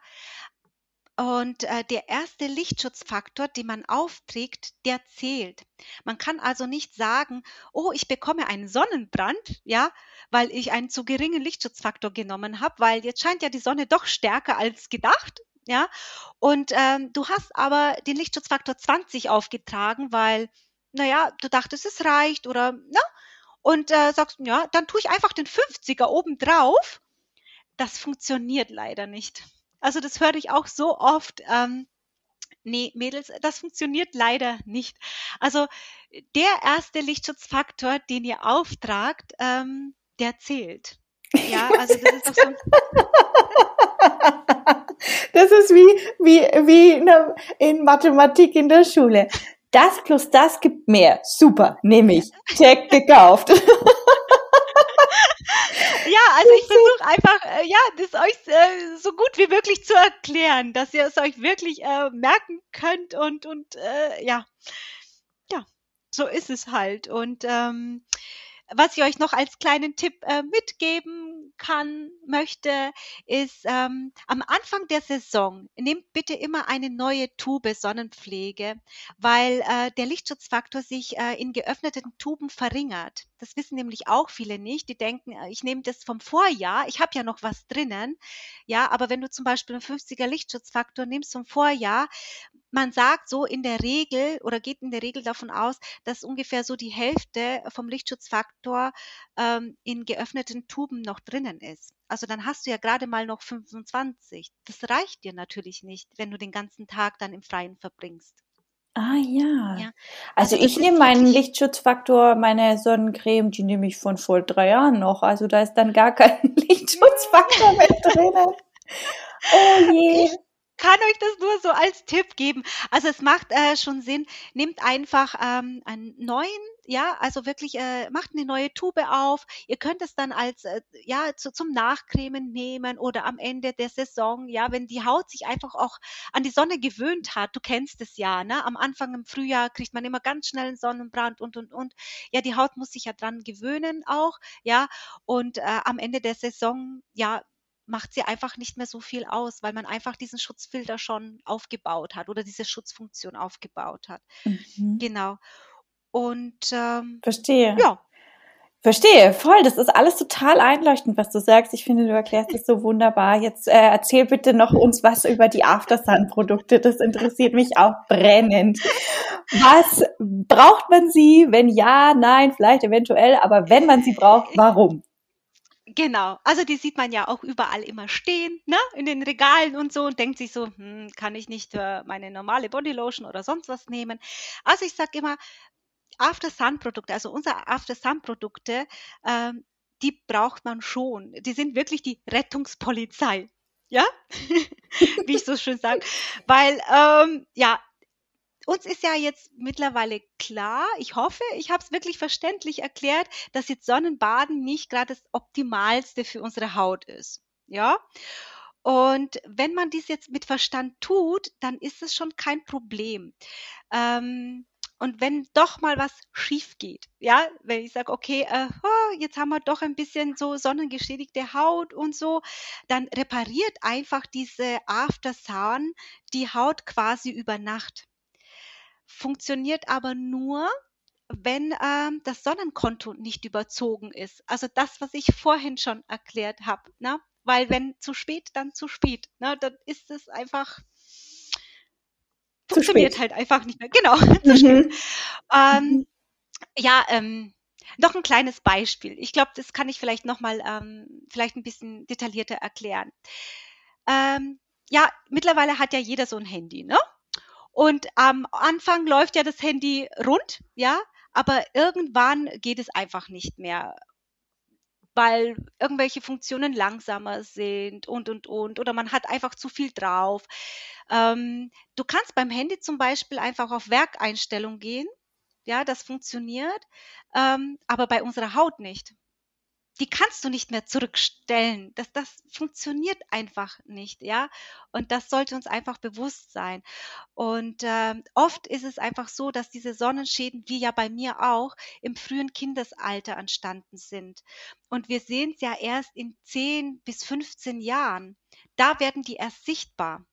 B: und äh, der erste Lichtschutzfaktor, den man aufträgt, der zählt. Man kann also nicht sagen, oh, ich bekomme einen Sonnenbrand, ja, weil ich einen zu geringen Lichtschutzfaktor genommen habe, weil jetzt scheint ja die Sonne doch stärker als gedacht, ja. Und ähm, du hast aber den Lichtschutzfaktor 20 aufgetragen, weil naja, du dachtest, es reicht oder, ne? Und äh, sagst, ja, dann tue ich einfach den 50er oben drauf. Das funktioniert leider nicht. Also das höre ich auch so oft. Ähm, nee, Mädels, das funktioniert leider nicht. Also der erste Lichtschutzfaktor, den ihr auftragt, ähm, der zählt. Ja, also das ist doch so.
A: Das ist wie, wie, wie in Mathematik in der Schule das plus das gibt mehr. Super, nehme ich. Check gekauft.
B: ja, also ich versuche einfach, äh, ja, das euch äh, so gut wie möglich zu erklären, dass ihr es euch wirklich äh, merken könnt und, und äh, ja, ja, so ist es halt. Und ähm, was ich euch noch als kleinen Tipp äh, mitgeben kann, möchte, ist ähm, am Anfang der Saison nehmt bitte immer eine neue Tube Sonnenpflege, weil äh, der Lichtschutzfaktor sich äh, in geöffneten Tuben verringert. Das wissen nämlich auch viele nicht. Die denken, äh, ich nehme das vom Vorjahr, ich habe ja noch was drinnen. Ja, aber wenn du zum Beispiel einen 50er Lichtschutzfaktor nimmst vom Vorjahr, man sagt so in der Regel oder geht in der Regel davon aus, dass ungefähr so die Hälfte vom Lichtschutzfaktor ähm, in geöffneten Tuben noch drinnen ist. Also dann hast du ja gerade mal noch 25. Das reicht dir natürlich nicht, wenn du den ganzen Tag dann im Freien verbringst.
A: Ah ja. ja. Also, also ich nehme meinen Lichtschutzfaktor, meine Sonnencreme, die nehme ich von vor drei Jahren noch. Also da ist dann gar kein Lichtschutzfaktor mehr drinnen.
B: Oh je. Ich kann euch das nur so als Tipp geben. Also es macht äh, schon Sinn, nehmt einfach ähm, einen neuen, ja, also wirklich äh, macht eine neue Tube auf. Ihr könnt es dann als äh, ja zu, zum Nachcremen nehmen oder am Ende der Saison, ja, wenn die Haut sich einfach auch an die Sonne gewöhnt hat. Du kennst es ja, ne? Am Anfang im Frühjahr kriegt man immer ganz schnell einen Sonnenbrand und und und. Ja, die Haut muss sich ja dran gewöhnen auch, ja. Und äh, am Ende der Saison, ja, macht sie einfach nicht mehr so viel aus, weil man einfach diesen Schutzfilter schon aufgebaut hat oder diese Schutzfunktion aufgebaut hat. Mhm. Genau. Und ähm,
A: verstehe. Ja. Verstehe, voll. Das ist alles total einleuchtend, was du sagst. Ich finde, du erklärst es so wunderbar. Jetzt äh, erzähl bitte noch uns was über die Aftersun-Produkte. Das interessiert mich auch brennend. Was braucht man sie? Wenn ja, nein, vielleicht eventuell, aber wenn man sie braucht, warum?
B: Genau, also die sieht man ja auch überall immer stehen, ne, in den Regalen und so und denkt sich so, hm, kann ich nicht äh, meine normale Bodylotion oder sonst was nehmen. Also ich sage immer, After Sun Produkte, also unsere After Sun Produkte, ähm, die braucht man schon. Die sind wirklich die Rettungspolizei. Ja, wie ich so schön sage. Weil, ähm, ja, uns ist ja jetzt mittlerweile klar, ich hoffe, ich habe es wirklich verständlich erklärt, dass jetzt Sonnenbaden nicht gerade das Optimalste für unsere Haut ist. Ja. Und wenn man dies jetzt mit Verstand tut, dann ist es schon kein Problem. Ähm, und wenn doch mal was schief geht, ja, wenn ich sage, okay, äh, oh, jetzt haben wir doch ein bisschen so sonnengeschädigte Haut und so, dann repariert einfach diese Aftersun die Haut quasi über Nacht funktioniert aber nur, wenn ähm, das Sonnenkonto nicht überzogen ist. Also das, was ich vorhin schon erklärt habe. Ne? Weil wenn zu spät, dann zu spät. Ne? Dann ist es einfach funktioniert halt einfach nicht mehr. Genau. Mhm. Ähm, mhm. Ja, ähm, noch ein kleines Beispiel. Ich glaube, das kann ich vielleicht nochmal ähm, vielleicht ein bisschen detaillierter erklären. Ähm, ja, mittlerweile hat ja jeder so ein Handy, ne? Und am Anfang läuft ja das Handy rund, ja, aber irgendwann geht es einfach nicht mehr weil irgendwelche Funktionen langsamer sind und und und oder man hat einfach zu viel drauf. Ähm, du kannst beim Handy zum Beispiel einfach auf Werkeinstellung gehen, ja, das funktioniert, ähm, aber bei unserer Haut nicht die kannst du nicht mehr zurückstellen. Das, das funktioniert einfach nicht, ja. Und das sollte uns einfach bewusst sein. Und äh, oft ist es einfach so, dass diese Sonnenschäden, wie ja bei mir auch, im frühen Kindesalter entstanden sind. Und wir sehen es ja erst in 10 bis 15 Jahren. Da werden die erst sichtbar.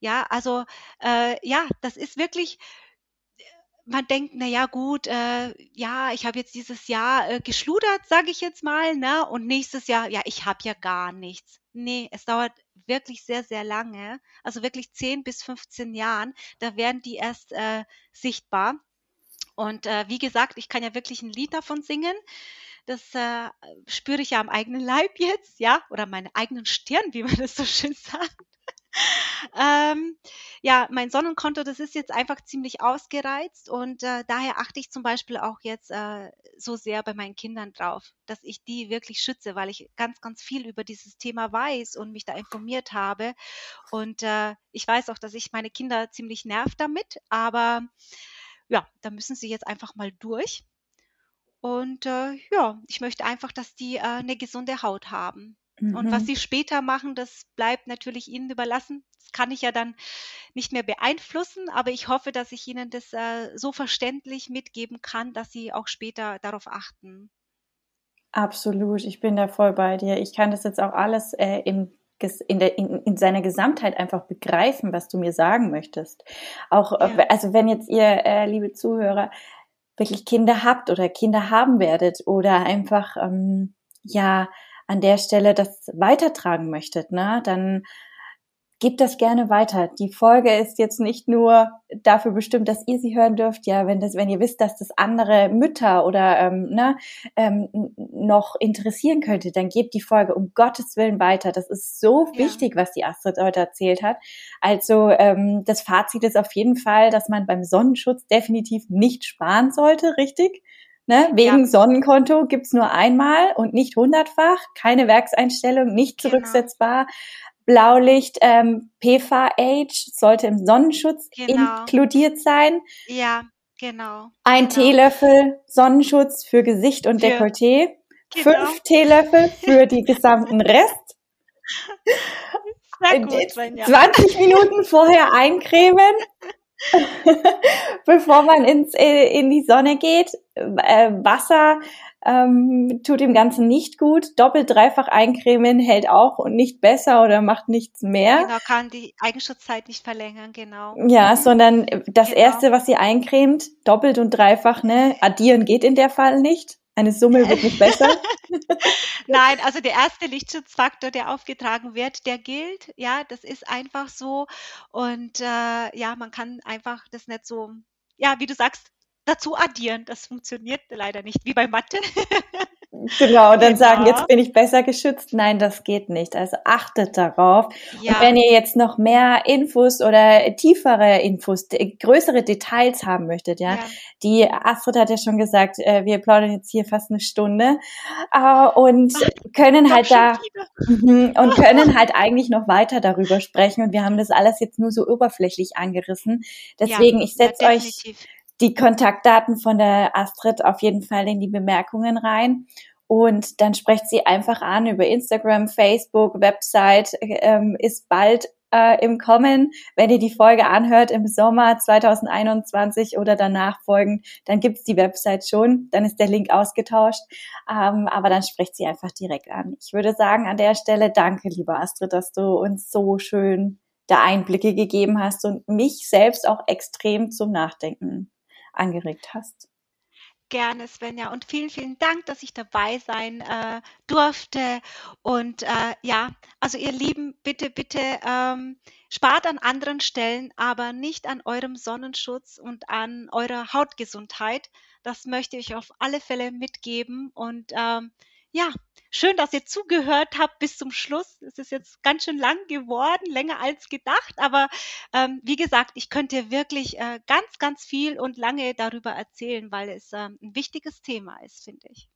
B: Ja, also äh, ja, das ist wirklich man denkt, na ja, gut, äh, ja, ich habe jetzt dieses Jahr äh, geschludert, sage ich jetzt mal, ne? Und nächstes Jahr, ja, ich habe ja gar nichts. Nee, es dauert wirklich sehr, sehr lange, also wirklich 10 bis 15 Jahren, da werden die erst äh, sichtbar. Und äh, wie gesagt, ich kann ja wirklich ein Lied davon singen. Das äh, spüre ich ja am eigenen Leib jetzt, ja, oder meine eigenen Stirn, wie man das so schön sagt. Ähm, ja, mein Sonnenkonto, das ist jetzt einfach ziemlich ausgereizt und äh, daher achte ich zum Beispiel auch jetzt äh, so sehr bei meinen Kindern drauf, dass ich die wirklich schütze, weil ich ganz, ganz viel über dieses Thema weiß und mich da informiert habe. Und äh, ich weiß auch, dass ich meine Kinder ziemlich nerv damit, aber ja, da müssen sie jetzt einfach mal durch. Und äh, ja, ich möchte einfach, dass die äh, eine gesunde Haut haben. Mhm. Und was mhm. sie später machen, das bleibt natürlich ihnen überlassen. Das kann ich ja dann nicht mehr beeinflussen, aber ich hoffe, dass ich ihnen das äh, so verständlich mitgeben kann, dass sie auch später darauf achten.
A: Absolut, ich bin da voll bei dir. Ich kann das jetzt auch alles äh, im in, der, in, in seiner Gesamtheit einfach begreifen, was du mir sagen möchtest. Auch, äh, ja. also wenn jetzt ihr, äh, liebe Zuhörer, wirklich Kinder habt oder Kinder haben werdet oder einfach, ähm, ja, an der Stelle das weitertragen möchtet, ne, dann gebt das gerne weiter. Die Folge ist jetzt nicht nur dafür bestimmt, dass ihr sie hören dürft, ja, wenn das, wenn ihr wisst, dass das andere Mütter oder ähm, ne, ähm, noch interessieren könnte, dann gebt die Folge um Gottes Willen weiter. Das ist so ja. wichtig, was die Astrid heute erzählt hat. Also ähm, das Fazit ist auf jeden Fall, dass man beim Sonnenschutz definitiv nicht sparen sollte, richtig? Ne? Wegen ja. Sonnenkonto gibt's nur einmal und nicht hundertfach, keine Werkseinstellung, nicht genau. zurücksetzbar. Genau. Blaulicht, ähm, PFA-Age sollte im Sonnenschutz genau. inkludiert sein.
B: Ja, genau.
A: Ein
B: genau.
A: Teelöffel Sonnenschutz für Gesicht und für, Dekolleté. Genau. Fünf Teelöffel für die gesamten Rest. Gut, Svenja. 20 Minuten vorher eincremen. bevor man ins, äh, in die Sonne geht. Äh, Wasser ähm, tut dem Ganzen nicht gut. Doppelt, dreifach eincremen hält auch und nicht besser oder macht nichts mehr.
B: Genau, kann die Eigenschutzzeit nicht verlängern, genau.
A: Ja, mhm. sondern das genau. erste, was sie eincremt, doppelt und dreifach, ne, addieren geht in der Fall nicht. Eine Summe wird nicht besser.
B: Nein, also der erste Lichtschutzfaktor, der aufgetragen wird, der gilt. Ja, das ist einfach so. Und äh, ja, man kann einfach das nicht so, ja, wie du sagst, dazu addieren. Das funktioniert leider nicht, wie bei Mathe.
A: Genau, dann genau. sagen, jetzt bin ich besser geschützt. Nein, das geht nicht. Also achtet darauf. Ja. Und wenn ihr jetzt noch mehr Infos oder tiefere Infos, größere Details haben möchtet, ja, ja. die Astrid hat ja schon gesagt, äh, wir plaudern jetzt hier fast eine Stunde äh, und können halt da mhm, und können halt eigentlich noch weiter darüber sprechen. Und wir haben das alles jetzt nur so oberflächlich angerissen. Deswegen, ja, ich setze euch die Kontaktdaten von der Astrid auf jeden Fall in die Bemerkungen rein. Und dann sprecht sie einfach an über Instagram, Facebook, Website, ähm, ist bald äh, im Kommen. Wenn ihr die Folge anhört im Sommer 2021 oder danach folgend, dann gibt's die Website schon, dann ist der Link ausgetauscht. Ähm, aber dann sprecht sie einfach direkt an. Ich würde sagen, an der Stelle danke, lieber Astrid, dass du uns so schön da Einblicke gegeben hast und mich selbst auch extrem zum Nachdenken angeregt hast.
B: Gerne, Svenja. Und vielen, vielen Dank, dass ich dabei sein äh, durfte. Und äh, ja, also ihr Lieben, bitte, bitte ähm, spart an anderen Stellen, aber nicht an eurem Sonnenschutz und an eurer Hautgesundheit. Das möchte ich auf alle Fälle mitgeben. Und ähm, ja, schön, dass ihr zugehört habt bis zum Schluss. Es ist jetzt ganz schön lang geworden, länger als gedacht. Aber ähm, wie gesagt, ich könnte wirklich äh, ganz, ganz viel und lange darüber erzählen, weil es ähm, ein wichtiges Thema ist, finde ich.